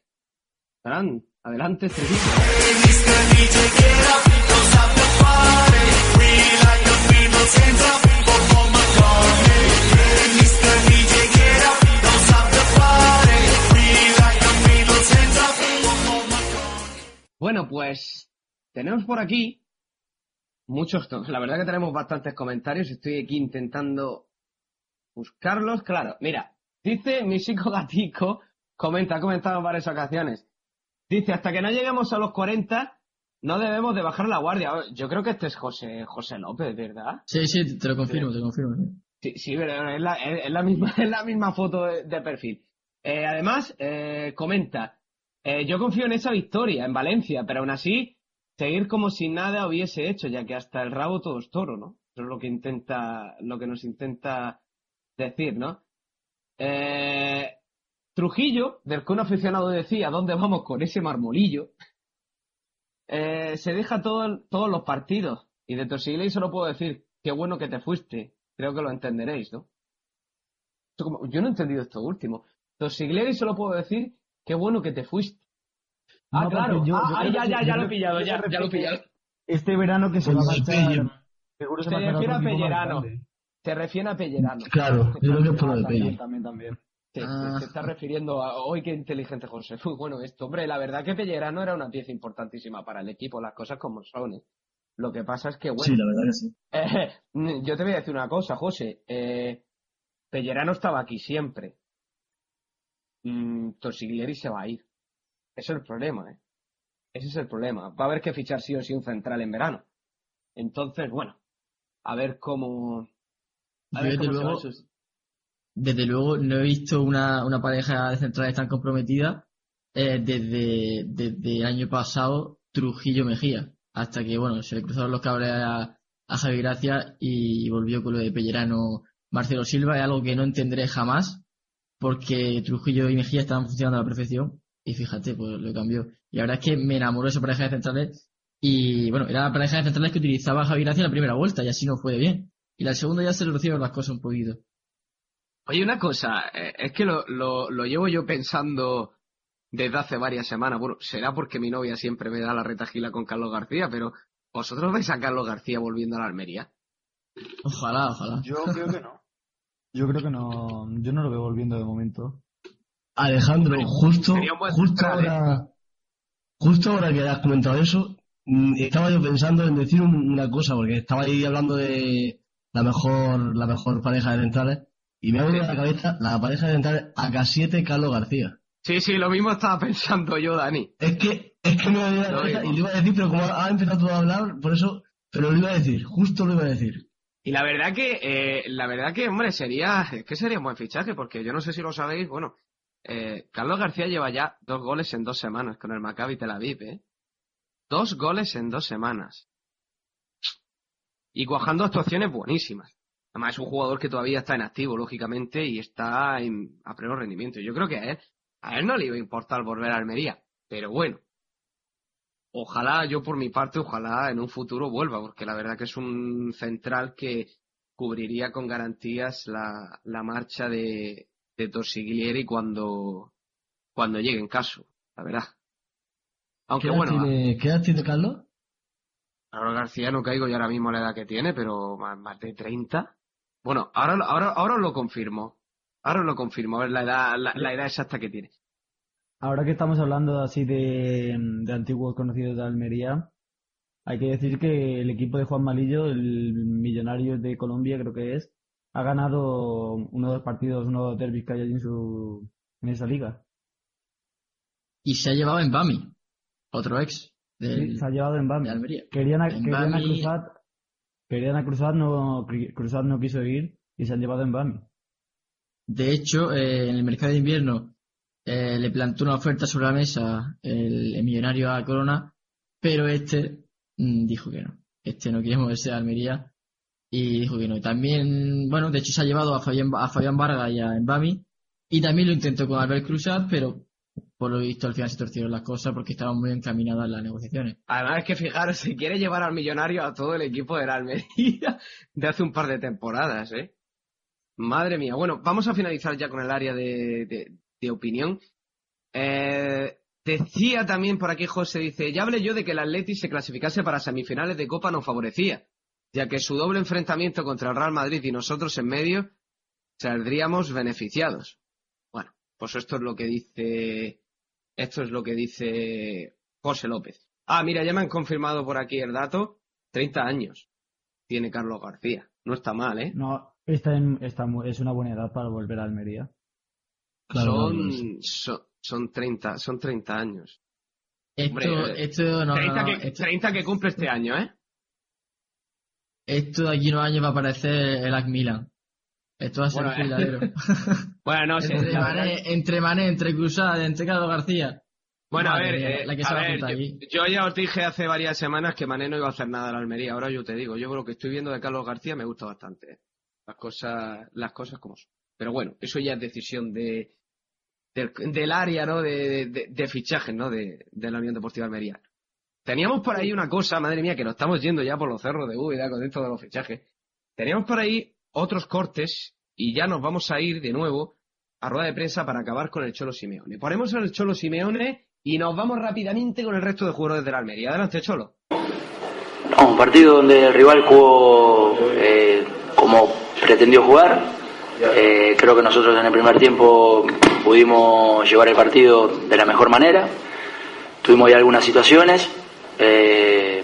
Fran, adelante. Bueno, pues tenemos por aquí muchos, la verdad que tenemos bastantes comentarios, estoy aquí intentando buscarlos, claro, mira, dice mi psico gatico, comenta, ha comentado en varias ocasiones, dice, hasta que no lleguemos a los 40, no debemos de bajar la guardia. Yo creo que este es José, José López, ¿verdad? Sí, sí, te lo confirmo, te lo confirmo. sí. Sí, pero es la, es- es la misma, *laughs* es la misma foto de, de perfil. Eh, además, eh, comenta, eh, yo confío en esa victoria en Valencia, pero aún así, seguir como si nada hubiese hecho, ya que hasta el rabo todo es toro, ¿no? Eso es lo que intenta, lo que nos intenta decir, ¿no? Eh, Trujillo, del que un aficionado decía, ¿dónde vamos con ese marmolillo? Eh, se deja todo todos los partidos. Y de Torsigley solo puedo decir, qué bueno que te fuiste. Creo que lo entenderéis, ¿no? Yo no he entendido esto último. Torsigley solo puedo decir, qué bueno que te fuiste. Ah, No, claro. yo- ah, yo ah, ya, ya, ya lo he pillado, ya, ya lo he pillado. Este verano que se va a marchar, seguro se Se refiere a Pellerano. Se refiere a Pellerano. Claro, yo creo que es por lo de También, también, también. Se, se- Ah. se está refiriendo a. ¡Hoy qué inteligente José! *laughs* Bueno esto. Hombre, la verdad que Pellerano era una pieza importantísima para el equipo, las cosas como son. ¿eh? Lo que pasa es que, bueno. Sí, la verdad que sí. Eh, *laughs* yo te voy a decir una cosa, José. Eh, Pellerano estaba aquí siempre. Mm, Torsiglieri se va a ir. Ese es el problema, ¿eh? Ese es el problema. Va a haber que fichar sí o sí un central en verano. Entonces, bueno, a ver cómo. A Yo, ver desde cómo luego, eso. desde luego no he visto una, una pareja de centrales tan comprometida eh, desde, desde el año pasado Trujillo-Mejía, hasta que bueno se le cruzaron los cables a, a Javi Gracia y volvió con lo de Pellerano Marcelo Silva, es algo que no entenderé jamás, porque Trujillo y Mejía estaban funcionando a la perfección y fíjate, pues lo cambió. Y la verdad es que me enamoró esa pareja de centrales y bueno, era la pareja de centrales que utilizaba Javi Gracia en la primera vuelta y así no fue de bien. Y la segunda ya se le recibieron las cosas un poquito. Oye, una cosa, eh, es que lo, lo, lo llevo yo pensando desde hace varias semanas. Bueno, será porque mi novia siempre me da la retajila con Carlos García, pero ¿vosotros veis a Carlos García volviendo a la Almería? Ojalá, ojalá. Yo creo que no. Yo creo que no. Yo no lo veo volviendo de momento. Alejandro, justo, justo ¿eh? ahora, justo ahora que has comentado eso, mm, estaba yo pensando en decir un- una cosa, porque estaba ahí hablando de la mejor, la mejor pareja de centrales, y me ha venido a la cabeza la pareja de centrales AK7 Carlos García. Sí, sí, lo mismo estaba pensando yo, Dani. Es que, es que me ha venido a la cabeza y lo iba a decir, pero como ha empezado todo a hablar, por eso, pero lo iba a decir, justo lo iba a decir. Y la verdad que, eh, la verdad que, hombre, sería, es que sería un buen fichaje, porque yo no sé si lo sabéis, bueno, eh, Carlos García lleva ya dos goles en dos semanas con el Maccabi Tel Aviv, ¿eh? Dos goles en dos semanas. Y cuajando actuaciones buenísimas. Además es un jugador que todavía está en activo, lógicamente, y está en, a pleno rendimiento. Yo creo que a él, a él no le iba a importar volver a Almería, pero bueno. Ojalá, yo por mi parte, ojalá en un futuro vuelva, porque la verdad que es un central que cubriría con garantías la, la marcha de, de Torsiglieri cuando, cuando llegue en caso, la verdad. Aunque ¿Qué edad, bueno, tiene, ¿Qué edad tiene Carlos? Carlos García no caigo yo ahora mismo la edad que tiene, pero más, más de 30. Bueno, ahora, ahora, ahora os lo confirmo. Ahora os lo confirmo, a ver la edad, la, la edad exacta que tiene. Ahora que estamos hablando así de, de antiguos conocidos de Almería, hay que decir que el equipo de Juan Malillo, el millonario de Colombia creo que es, ha ganado uno de los partidos, uno de los derbis que hay allí en, su, en esa liga. Y se ha llevado en Bami, otro ex Sí, del, se ha llevado en Bami. Querían a, En querían a Bami- Cruzat, querían a Cruzat, no, Cruzat no quiso ir y se han llevado en Bami. De hecho, eh, en el mercado de invierno eh, le plantó una oferta sobre la mesa el, el millonario a Corona, pero este mm, dijo que no. Este no quiere moverse a Almería y no. También, bueno, de hecho se ha llevado a Fabián, a Fabián Vargas y a Mbami y también lo intentó con Albert Cruzat, pero por lo visto al final se torcieron las cosas porque estaban muy encaminadas las negociaciones. Además es que fijaros, se quiere llevar al millonario a todo el equipo de la Almería *laughs* de hace un par de temporadas, ¿eh? Madre mía. Bueno, vamos a finalizar ya con el área de, de- opinión. Eh, decía también por aquí José, dice, ya hablé yo de que el Atleti se clasificase para semifinales de Copa nos favorecía, ya que su doble enfrentamiento contra el Real Madrid y nosotros en medio saldríamos beneficiados. Bueno, pues esto es lo que dice, esto es lo que dice José López. Ah, mira, ya me han confirmado por aquí el dato. 30 años tiene Carlos García. No está mal, ¿eh? No, está en- está es una buena edad para volver a Almería. Claro, son, son, son 30, son 30 años. Esto, Hombre, esto, no, no, 30, no, que, esto- 30 que cumple este año, ¿eh? Esto de aquí unos años va a parecer el AC Milan. Esto va a ser Bueno, cuidadero. *laughs* Bueno, no sé. entre, Mané, entre Mané, entre Cruzat, entre Carlos García. Bueno, a ver, mía, eh, la que a se va a ver, juntar yo, aquí. yo ya os dije hace varias semanas que Mané no iba a hacer nada en la Almería. Ahora yo te digo, yo creo que estoy viendo de Carlos García me gusta bastante. eh. Las cosas, las cosas como son. Pero bueno, eso ya es decisión de del, del área, ¿no? De, de, de fichajes, ¿no? De, de la Unión Deportiva Almería. Teníamos por ahí una cosa, madre mía, que nos estamos yendo ya por los cerros de Úbeda con esto de los fichajes. Teníamos por ahí otros cortes y ya nos vamos a ir de nuevo a rueda de prensa para acabar con el Cholo Simeone. Ponemos el Cholo Simeone y nos vamos rápidamente con el resto de jugadores de la Almería. Adelante, Cholo. No, un partido donde el rival jugó eh, como pretendió jugar. Eh, creo que nosotros en el primer tiempo pudimos llevar el partido de la mejor manera. Tuvimos ya algunas situaciones, eh,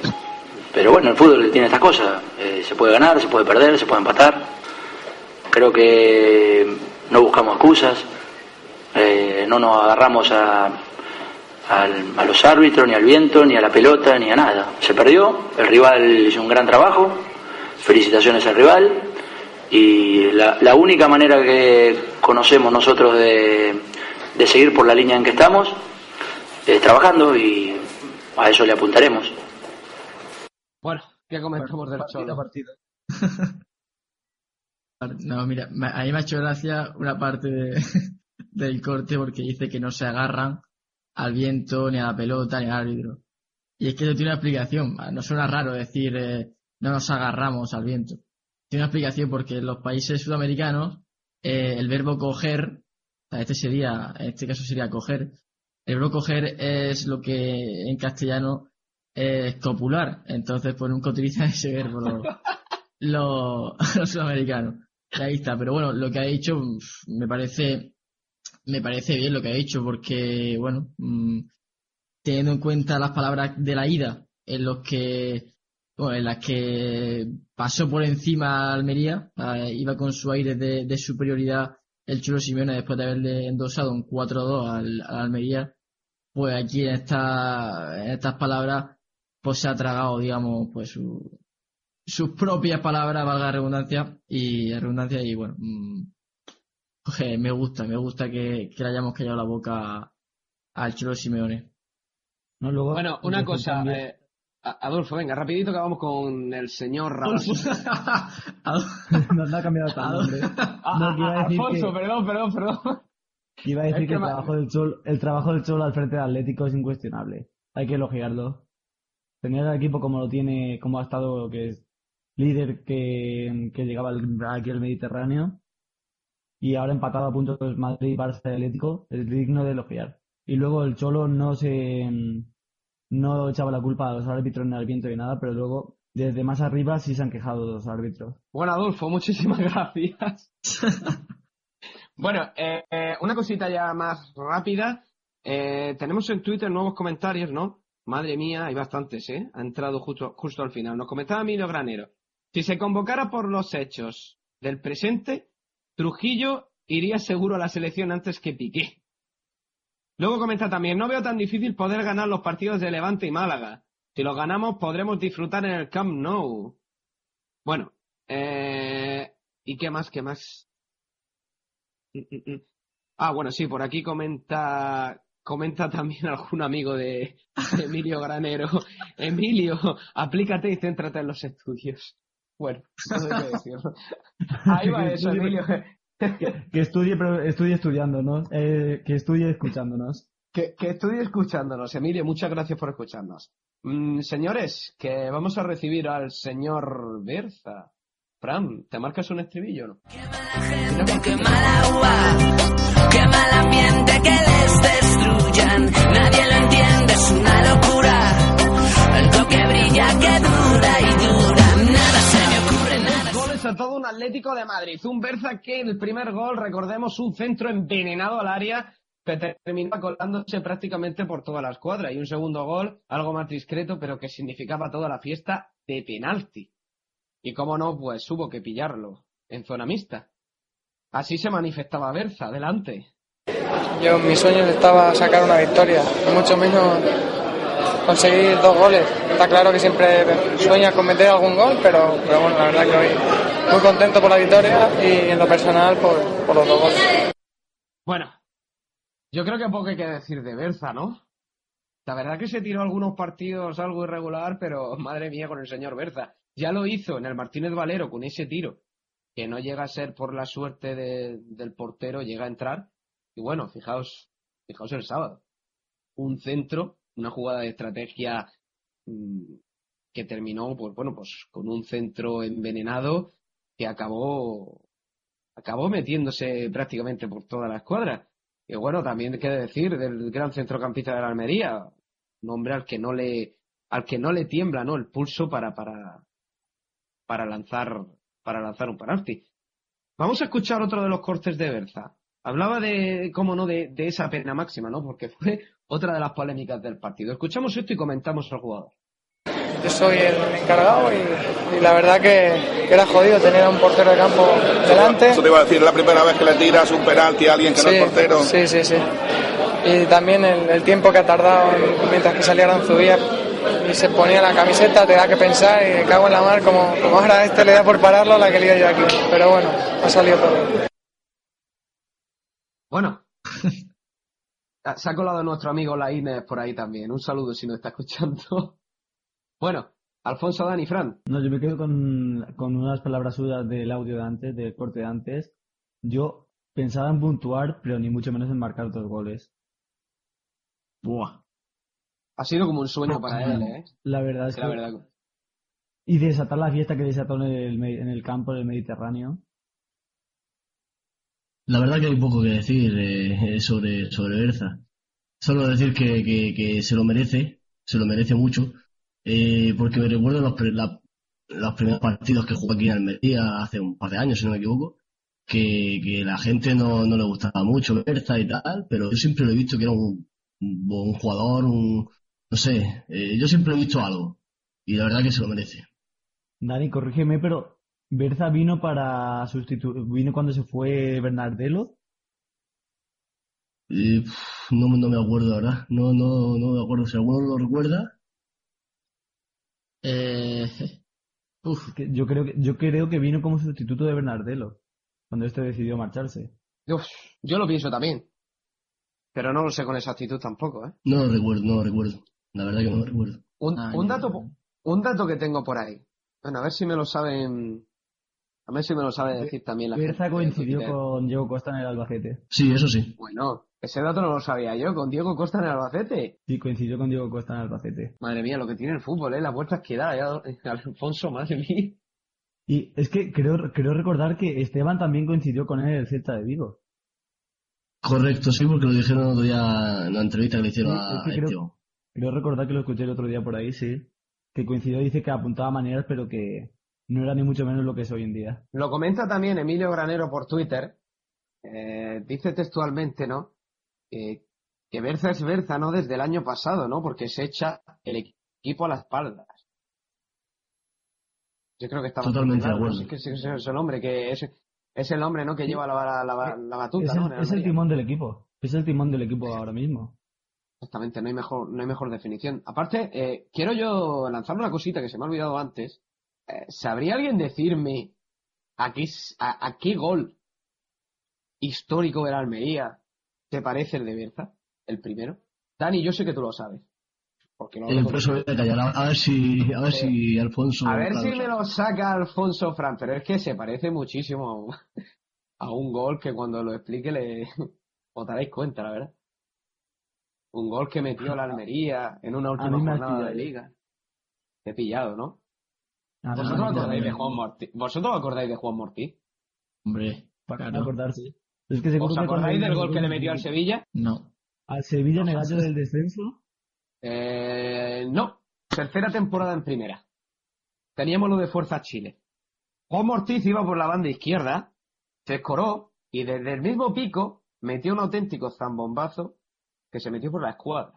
pero bueno, el fútbol tiene estas cosas. Eh, se puede ganar, se puede perder, se puede empatar. Creo que no buscamos excusas, eh, no nos agarramos a, al- a los árbitros, ni al viento, ni a la pelota, ni a nada. Se perdió, el rival hizo un gran trabajo, felicitaciones al rival, y la, la única manera que conocemos nosotros de, de seguir por la línea en que estamos es trabajando y a eso le apuntaremos. Bueno, ¿qué comentamos del Cholo? *laughs* No, mira, me- a mí me ha hecho gracia una parte de- *laughs* del corte porque dice que no se agarran al viento, ni a la pelota, ni al árbitro. Y es que eso tiene una explicación. No suena raro decir eh, no nos agarramos al viento. Tiene una explicación porque en los países sudamericanos eh, el verbo coger, este sería, en este caso sería coger, el verbo coger es lo que en castellano es copular. Entonces, pues nunca utilizan *laughs* ese verbo los, *laughs* sudamericanos. Ahí está. Pero bueno, lo que ha uf, me parece, me parece bien lo que ha dicho porque, bueno, mm, teniendo en cuenta las palabras de la ida, en los que, bueno, en las que pasó por encima a Almería, iba con su aire de, de superioridad el Chulo Simeone después de haberle endosado un 4-2 al, al Almería, pues aquí en, esta, en estas palabras, pues se ha tragado, digamos, pues su, sus propias palabras, valga la redundancia, y redundancia, y bueno, oje, me gusta, me gusta que, que le hayamos callado la boca al Cholo Simeone. No, luego, Bueno, una cosa, eh, Adolfo, venga, rapidito que vamos con el señor Raúl. *laughs* *laughs* no, no ha cambiado hasta el nombre. *laughs* Ah, No, que iba a decir Alfonso, que- perdón, perdón, perdón. Iba a decir Es que, que el, trabajo del Cholo, el trabajo del Cholo al frente del Atlético es incuestionable. Hay que elogiarlo. Tener al equipo como lo tiene, como ha estado, que es líder que, que llegaba aquí al Mediterráneo y ahora empatado a puntos Madrid, Barça y Atlético, es digno de elogiar. Y luego el Cholo no se no echaba la culpa a los árbitros ni al viento ni nada, pero luego desde más arriba sí se han quejado los árbitros. Bueno, Adolfo, muchísimas *laughs* gracias. *laughs* bueno, eh, una cosita ya más rápida. Eh, tenemos en Twitter nuevos comentarios, ¿no? Madre mía, hay bastantes, ¿eh? Ha entrado justo, justo al final. Nos comentaba Emilio Granero. Si se convocara por los hechos del presente, Trujillo iría seguro a la selección antes que Piqué. Luego comenta también, no veo tan difícil poder ganar los partidos de Levante y Málaga. Si los ganamos, podremos disfrutar en el Camp Nou. Bueno, eh, ¿y qué más? ¿Qué más? Mm, mm, mm. Ah, bueno, sí, por aquí comenta comenta también *laughs* algún amigo de, de Emilio Granero. *laughs* Emilio, aplícate y céntrate en los estudios. Bueno, no sé qué decirlo. *laughs* Ahí va eso, Emilio. Que estudie, pero estudie estudiándonos, eh, que estudie escuchándonos. Que, que estudie escuchándonos. Emilio, muchas gracias por escucharnos. Mm, señores, que vamos a recibir al señor Berza. Fran, ¿te marcas un estribillo o no? Qué mal agua, qué mal ambiente que les destruyan. Nadie lo entiende, es una locura. El toque brilla que dura y dura. Nada se me ocurre, nada. Goles a todo un Atlético de Madrid. Un Berza que el primer gol, recordemos, un centro envenenado al área que terminaba colándose prácticamente por toda la escuadra. Y un segundo gol, algo más discreto, pero que significaba toda la fiesta de penalti. Y cómo no, pues hubo que pillarlo en zona mixta. Así se manifestaba Berza. Adelante. Yo, mi sueño estaba sacar una victoria, mucho menos conseguir dos goles. Está claro que siempre sueñas con meter algún gol, pero, pero bueno, la verdad que hoy muy contento por la victoria y en lo personal por, por los dos goles. Bueno, yo creo que poco hay que decir de Berza, ¿no? La verdad que se tiró algunos partidos algo irregular, pero madre mía con el señor Berza. Ya lo hizo en el Martínez Valero con ese tiro, que no llega a ser por la suerte de- del portero, llega a entrar. Y bueno, fijaos, fijaos el sábado. Un centro, una jugada de estrategia mm, que terminó, pues bueno, pues con un centro envenenado que acabó acabó metiéndose prácticamente por toda la escuadra. Y bueno, también qué decir del gran centrocampista de la Almería, un hombre al que no le al que no le tiembla, ¿no? El pulso para, para, para lanzar, para lanzar un penalti. Vamos a escuchar otro de los cortes de Berza. Hablaba de, cómo no, de, de esa pena máxima, ¿no? Porque fue otra de las polémicas del partido. Escuchamos esto y comentamos al jugador. Yo soy el encargado y, y la verdad que, que era jodido tener a un portero de campo delante. Eso te iba a decir, la primera vez que le tiras un penalti a alguien que no es portero. Sí, sí, sí. Y también el, el tiempo que ha tardado en- mientras que salía Aranzubía y se ponía la camiseta, te da que pensar y me cago en la mar, como, como ahora a este le da por pararlo la que lío yo aquí. Pero bueno, ha salido todo. Bueno, *laughs* se ha colado nuestro amigo Laínez por ahí también. Un saludo si nos está escuchando. *laughs* Bueno, Alfonso, Dani, Fran. No, yo me quedo con, con unas palabras suyas del audio de antes, del corte de antes. Yo pensaba en puntuar, pero ni mucho menos en marcar dos goles. Buah. Ha sido como un sueño para él, ¿eh? La verdad es que... la verdad. Y desatar la fiesta que desató en el, en el campo del Mediterráneo. La verdad que hay poco que decir eh, sobre, sobre Berza. Solo decir que, que, que se lo merece, se lo merece mucho, eh, porque me recuerdo los, pre- la- los primeros partidos que jugó aquí en Almería hace un par de años, si no me equivoco, que, que la gente no, no le gustaba mucho Berza y tal, pero yo siempre lo he visto que era un, un buen jugador, un, no sé, eh, yo siempre he visto algo, y la verdad que se lo merece. Dani, corrígeme, pero Berza vino para sustituir, vino cuando se fue Bernardelo. Eh, pf, no, no me acuerdo, verdad, no, no, no me acuerdo, si alguno lo recuerda. Eh, *laughs* Que Yo creo que, yo creo que vino como sustituto de Bernardelo, cuando este decidió marcharse. Uf, yo lo pienso también. Pero no lo sé con exactitud tampoco, ¿eh? No lo recuerdo, no lo recuerdo. La verdad que no lo recuerdo. Un, Ah, un dato, un dato que tengo por ahí. Bueno, a ver si me lo saben. A ver si me lo sabe decir también la Berza gente. coincidió con Diego Costa en el Albacete. Sí, eso sí. Bueno, ese dato no lo sabía yo, con Diego Costa en el Albacete. Sí, coincidió con Diego Costa en el Albacete. Madre mía, lo que tiene el fútbol, ¿eh? Las vueltas que da, ya, Alfonso, madre mía. Y es que creo, creo recordar que Esteban también coincidió con él en el Celta de Vigo. Correcto, sí, porque lo dijeron el otro día en la entrevista que le hicieron Sí, a es que creo- Esteban. Creo recordar que lo escuché el otro día por ahí, sí. Que coincidió, dice que apuntaba maneras, pero que no era ni mucho menos lo que es hoy en día. Lo comenta también Emilio Granero por Twitter. Eh, dice textualmente, ¿no? Eh, que Berza es Berza, ¿no? Desde el año pasado, ¿no? Porque se echa el equipo a las espaldas. Yo creo que está Totalmente de acuerdo. Es que el hombre que es, es el hombre, ¿no? Que lleva la, la, la- la batuta, Es el, ¿no? Es el timón del equipo. Es el timón del equipo ahora mismo. Exactamente, no hay mejor, no hay mejor definición. Aparte, eh, quiero yo lanzar una cosita que se me ha olvidado antes. Eh, ¿Sabría alguien decirme a qué, a, a qué gol histórico de la Almería te parece el de Berza? El primero. Dani, yo sé que tú lo sabes. Porque lo Eh, callar. A, a ver si, a ver si Alfonso. A ver claro, si me lo saca Alfonso Fran, pero es que se parece muchísimo a un *laughs* gol que cuando lo explique le *laughs* os daréis cuenta, la verdad. Un gol que metió la Almería en una última jornada de pillado. liga. Te he pillado, ¿no? ¿Vosotros no, os no, acordáis no, de Juan Mortí? ¿Vosotros os acordáis de Juan Mortí? Hombre, Para claro. acordarse. Es que seguro ¿Os acordáis del gol que le metió al Sevilla? No. Al Sevilla en el año del descenso. Eh, no. Tercera temporada en primera. Teníamos lo de Fuerza Chile. Juan Mortiz iba por la banda izquierda, se escoró y desde el mismo pico metió un auténtico zambombazo que se metió por la escuadra.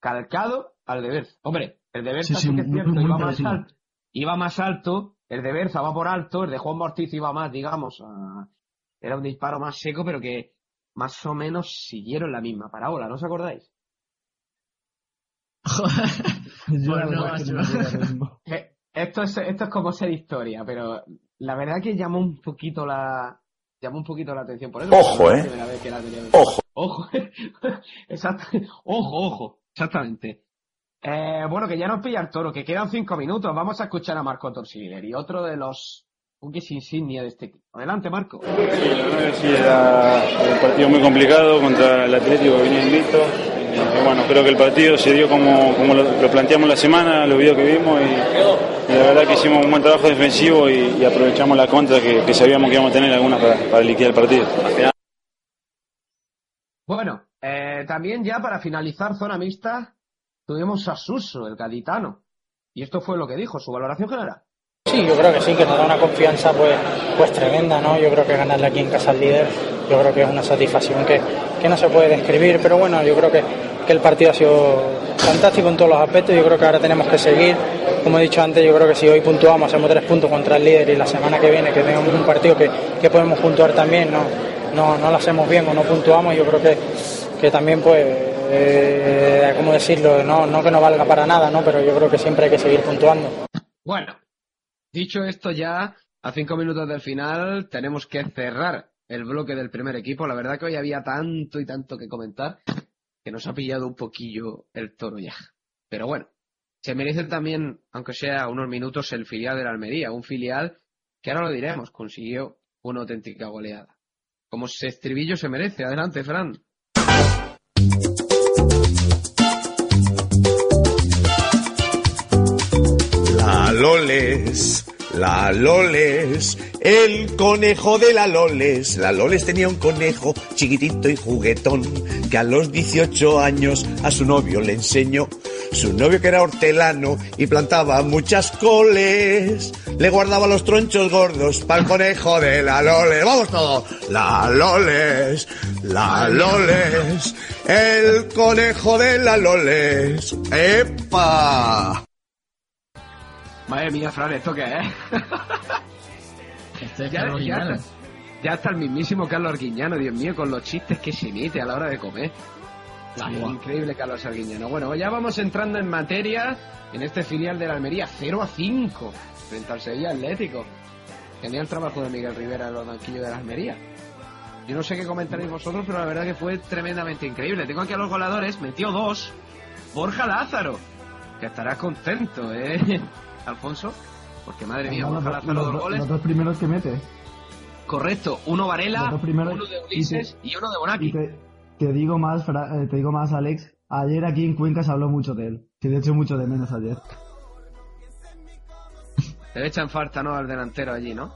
Calcado al de Berza. Hombre, el de Berza Sí, sí, sí, que es cierto, iba más alto. Iba más alto, el de Berza va por alto, el de Juan Mortiz iba más, digamos, a- era un disparo más seco, pero que más o menos siguieron la misma parábola, ¿no os acordáis? *laughs* Yo la no, verdad es que no me macho. acuerdo ahora mismo. *laughs* Eh, Esto es, esto es como ser historia, pero la verdad que llamó un poquito la llamó un poquito la atención por eso. Ojo, ¿eh? primera vez que la tenía- Ojo. Ojo, *laughs* exacto. Ojo, ojo, exactamente. Eh, bueno, que ya nos pilla el toro, que quedan cinco minutos. Vamos a escuchar a Marco Torsivileri, otro de los buques insignia de este equipo. Adelante, Marco. Sí, la verdad que sí, era un partido muy complicado contra el Atlético que venía invicto. Eh, bueno, creo que el partido se dio como, como lo, lo planteamos la semana, los videos que vimos y, y la verdad que hicimos un buen trabajo defensivo y, y aprovechamos la contra que, que sabíamos que íbamos a tener algunas para, para liquidar el partido. Bueno, eh, también ya para finalizar zona mixta, tuvimos a Suso, el gaditano. Y esto fue lo que dijo, su valoración general. Sí, yo creo que sí, que nos da una confianza pues, pues tremenda, ¿no? Yo creo que ganarle aquí en casa al líder, yo creo que es una satisfacción que, que no se puede describir, pero bueno, yo creo que, que el partido ha sido fantástico en todos los aspectos, yo creo que ahora tenemos que seguir, como he dicho antes, yo creo que si hoy puntuamos, hacemos tres puntos contra el líder y la semana que viene que tengamos un partido que, que podemos puntuar también, no, no, no lo hacemos bien o no puntuamos, yo creo que, que también pues, eh, ¿cómo decirlo? No, no que no valga para nada, ¿no? Pero yo creo que siempre hay que seguir puntuando. Bueno, dicho esto ya, a cinco minutos del final tenemos que cerrar el bloque del primer equipo. La verdad que hoy había tanto y tanto que comentar que nos ha pillado un poquillo el toro ya. Pero bueno, se merece también, aunque sea unos minutos, el filial de la Almería, un filial que ahora lo diremos, consiguió una auténtica goleada. Como ese estribillo se merece. Adelante, Fran. La Loles, la Loles, el conejo de la Loles. La Loles tenía un conejo chiquitito y juguetón que a los 18 años a su novio le enseñó. Su novio que era hortelano y plantaba muchas coles. Le guardaba los tronchos gordos para el conejo de la Loles. Vamos todos. La Loles, la Loles, el conejo de la Loles. ¡Epa! Madre mía, Fran, ¿esto qué es? Este es ya, Carlos ya Guiñano. está, ya está el mismísimo Carlos Arguiñano, Dios mío, con los chistes que se emite a la hora de comer. Guau. increíble Carlos Arguiñano. Bueno, ya vamos entrando en materia en este filial de la Almería, 0 a 5 frente al Sevilla Atlético. Genial trabajo de Miguel Rivera en los banquillos de la Almería. Yo no sé qué comentaréis vosotros, pero la verdad que fue tremendamente increíble. Tengo aquí a los goleadores, metió dos. Borja Lázaro, que estará contento, ¿eh? *laughs* Alfonso, porque madre mía, Los, Borja los- Lázaro dos los- goles. los dos primeros que mete. Correcto, uno Varela, Los dos primeros- uno de y te- Ulises y, uno de Bonaki. Y te, te digo más, Fra- eh, te digo más, Alex. Ayer aquí en Cuenca se habló mucho de él. Que de hecho mucho de menos ayer. *laughs* Te le echan falta, ¿no? Al delantero allí, ¿no?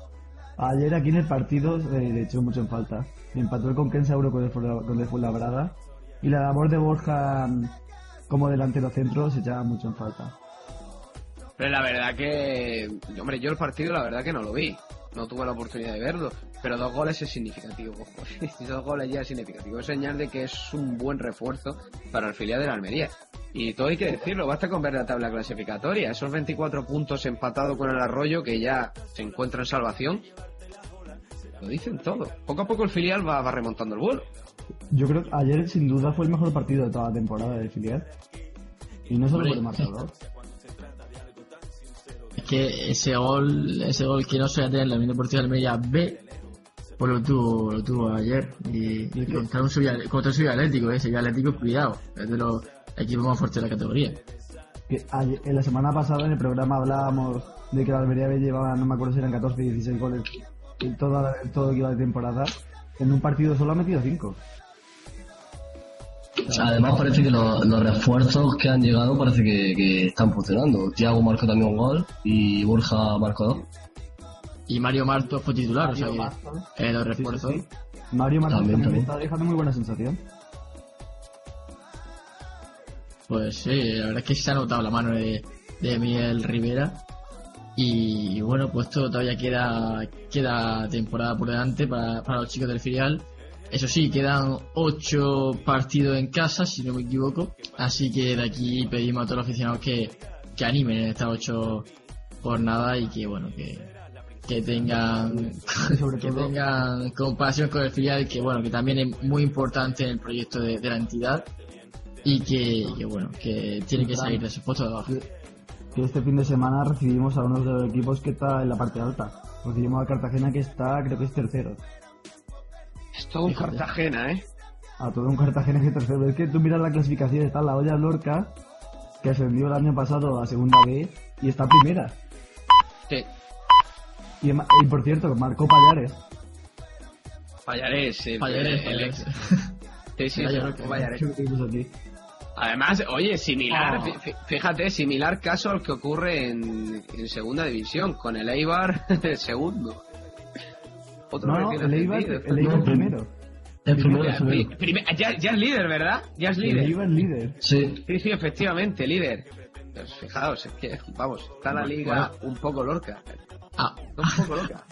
Ayer aquí en el partido eh, le echó mucho en falta. Empató el Conquense Euro con el, con el Fuenlabrada. Y la labor de Borja mm, como delantero centro se echaba mucho en falta. Pero la verdad que, hombre, yo el partido la verdad que no lo vi. No tuve la oportunidad de verlo. Pero dos goles es significativo, *laughs* dos goles ya es significativo. Es señal de que es un buen refuerzo para el filial de la Almería. Y todo hay que decirlo, basta con ver la tabla clasificatoria. Esos 24 puntos empatados con el Arroyo, que ya se encuentra en salvación, lo dicen todo. Poco a poco el filial va, va remontando el vuelo. Yo creo que ayer sin duda fue el mejor partido de toda la temporada del filial. Y no solo por el marcador. Es que ese gol, ese gol que no se tener en la Unión Deportiva de Almería B, pues lo tuvo, lo tuvo ayer. Y, y contra un contra el Sevilla Atlético, eh, Sevilla Atlético, cuidado, es de los equipos más fuertes de la categoría. Que ayer- en la semana pasada en el programa hablábamos de que la Almería B llevaba, no me acuerdo si eran 14 y 16 goles en toda, todo que iba de temporada. En un partido solo ha metido 5. Además parece que los, los refuerzos que han llegado parece que, que están funcionando. Tiago marcó también un gol y Borja marcó dos. Y Mario Martos fue titular, o sea Martos. eh, los refuerzos. Mario Martínez También, también, está dejando muy buena sensación. Pues sí, la verdad es que se ha notado la mano de, de Miguel Rivera. Y bueno, pues esto todavía queda, queda temporada por delante para, para los chicos del filial. Eso sí, quedan ocho partidos en casa, si no me equivoco. Así que de aquí pedimos a todos los aficionados que, que animen en estas ocho jornadas y que bueno, que, que tengan, *laughs* sobre que tengan compasión con el filial, que bueno, que también es muy importante en el proyecto de, de la entidad y que, que, bueno, que tiene que salir de sus puestos de abajo. Que este fin de semana recibimos a uno de los equipos que está en la parte alta. Recibimos a Cartagena que está, creo que es tercero. Es todo un Cartagena, ¿eh? A todo un Cartagena que es tercero. Es que tú miras la clasificación, está la olla Lorca, que ascendió el año pasado a segunda B y está primera. Sí. Y, ma- y por cierto, marcó Payares. Payares, el, Payares, el ex. *laughs* Sí, sí, Payares. Además, oye, similar, Oh. fí- fíjate, similar caso al que ocurre en, en segunda división, con el Eibar *laughs* el segundo. Otro No, el Eibar, el Eibar primero. El primero, el Ya, primero. pri- prime- ya, ya es líder, ¿verdad? Ya es líder. El líder. Sí. Sí, sí, efectivamente, líder. Pues fijaos, es que, vamos, está la liga un poco lorca. Ah. Un poco loca.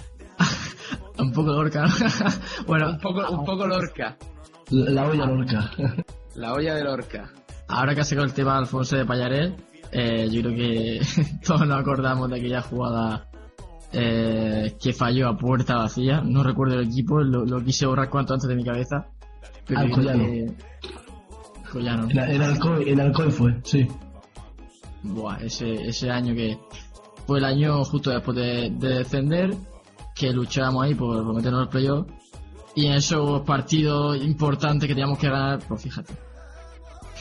Un poco lorca. *laughs* *laughs* bueno, Un poco, un poco lorca. La, la olla lorca. La olla de lorca. ahora que ha sacado el tema de Alfonso de Payaret, eh, yo creo que *laughs* todos nos acordamos de aquella jugada eh, que falló a puerta vacía. No recuerdo el equipo, lo, lo quise borrar cuanto antes de mi cabeza. Pero Alcoyano. que- Alcoyano. En, en Alcoy, en Alcoy fue, sí. Buah, ese, ese año que fue el año justo después de, de descender, que luchábamos ahí por, por meternos al playoff. Y en esos partidos importantes que teníamos que ganar, pues fíjate.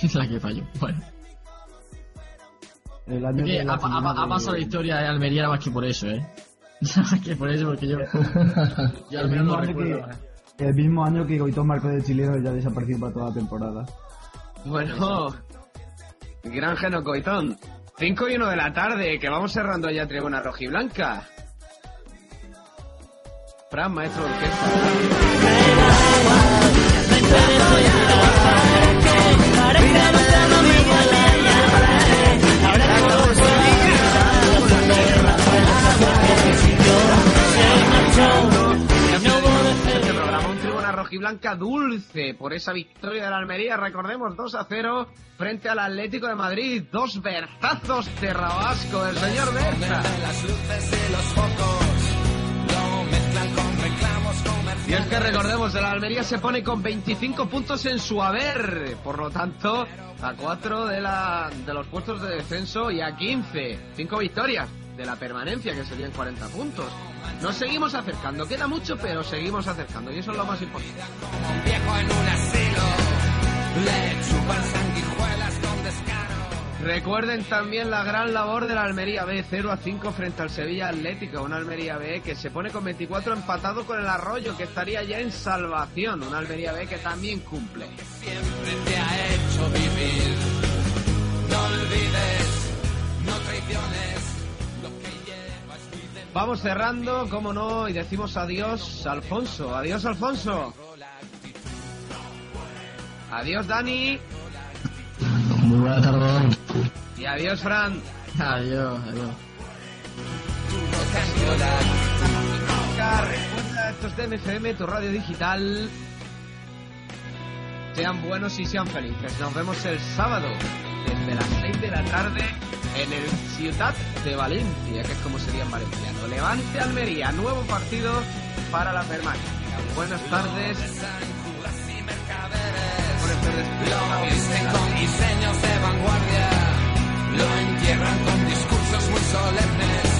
*laughs* la que falló. Bueno. El año que ha, de- pasado la historia de Almería más que por eso, ¿eh? *laughs* Más que por eso, porque yo. *laughs* yo al el, menos recuerdo. que, el mismo año que Goitón marcó de chileno ya desapareció para toda la temporada. Bueno, gran Geno Coitón. 5 y 1 de la tarde, que vamos cerrando ya Tribuna Rojiblanca. Fran, maestro de orquesta. Rojiblanca dulce por esa victoria de la Almería, recordemos 2 a 0 frente al Atlético de Madrid, dos berzazos de Rabasco del señor Berza. Y es que recordemos, el Almería se pone con 25 puntos en su haber, por lo tanto, a 4 de, la, de los puestos de descenso y a 15, 5 victorias de la permanencia, que serían 40 puntos. Nos seguimos acercando, queda mucho, pero seguimos acercando, y eso es lo más importante. Recuerden también la gran labor de la Almería B, 0 a 5 frente al Sevilla Atlético, una Almería B que se pone con 24 empatado con el Arroyo, que estaría ya en salvación, una Almería B que también cumple. Siempre te ha hecho vivir. No olvides, no traiciones Vamos cerrando, como no, y decimos adiós, Alfonso. Adiós, Alfonso. Adiós, Dani. Muy buena tarde. Y adiós, Fran. Adiós, adiós. Recuerda, esto es DMFM, tu radio digital. Sean buenos y sean felices. Nos vemos el sábado desde las 6 de la tarde en el Ciudad de Valencia, que es como sería en valenciano. Levante Almería, nuevo partido para la permanencia. Buenas tardes. Buenas tardes. Lo visten con diseños de vanguardia, lo entierran con discursos muy solemnes.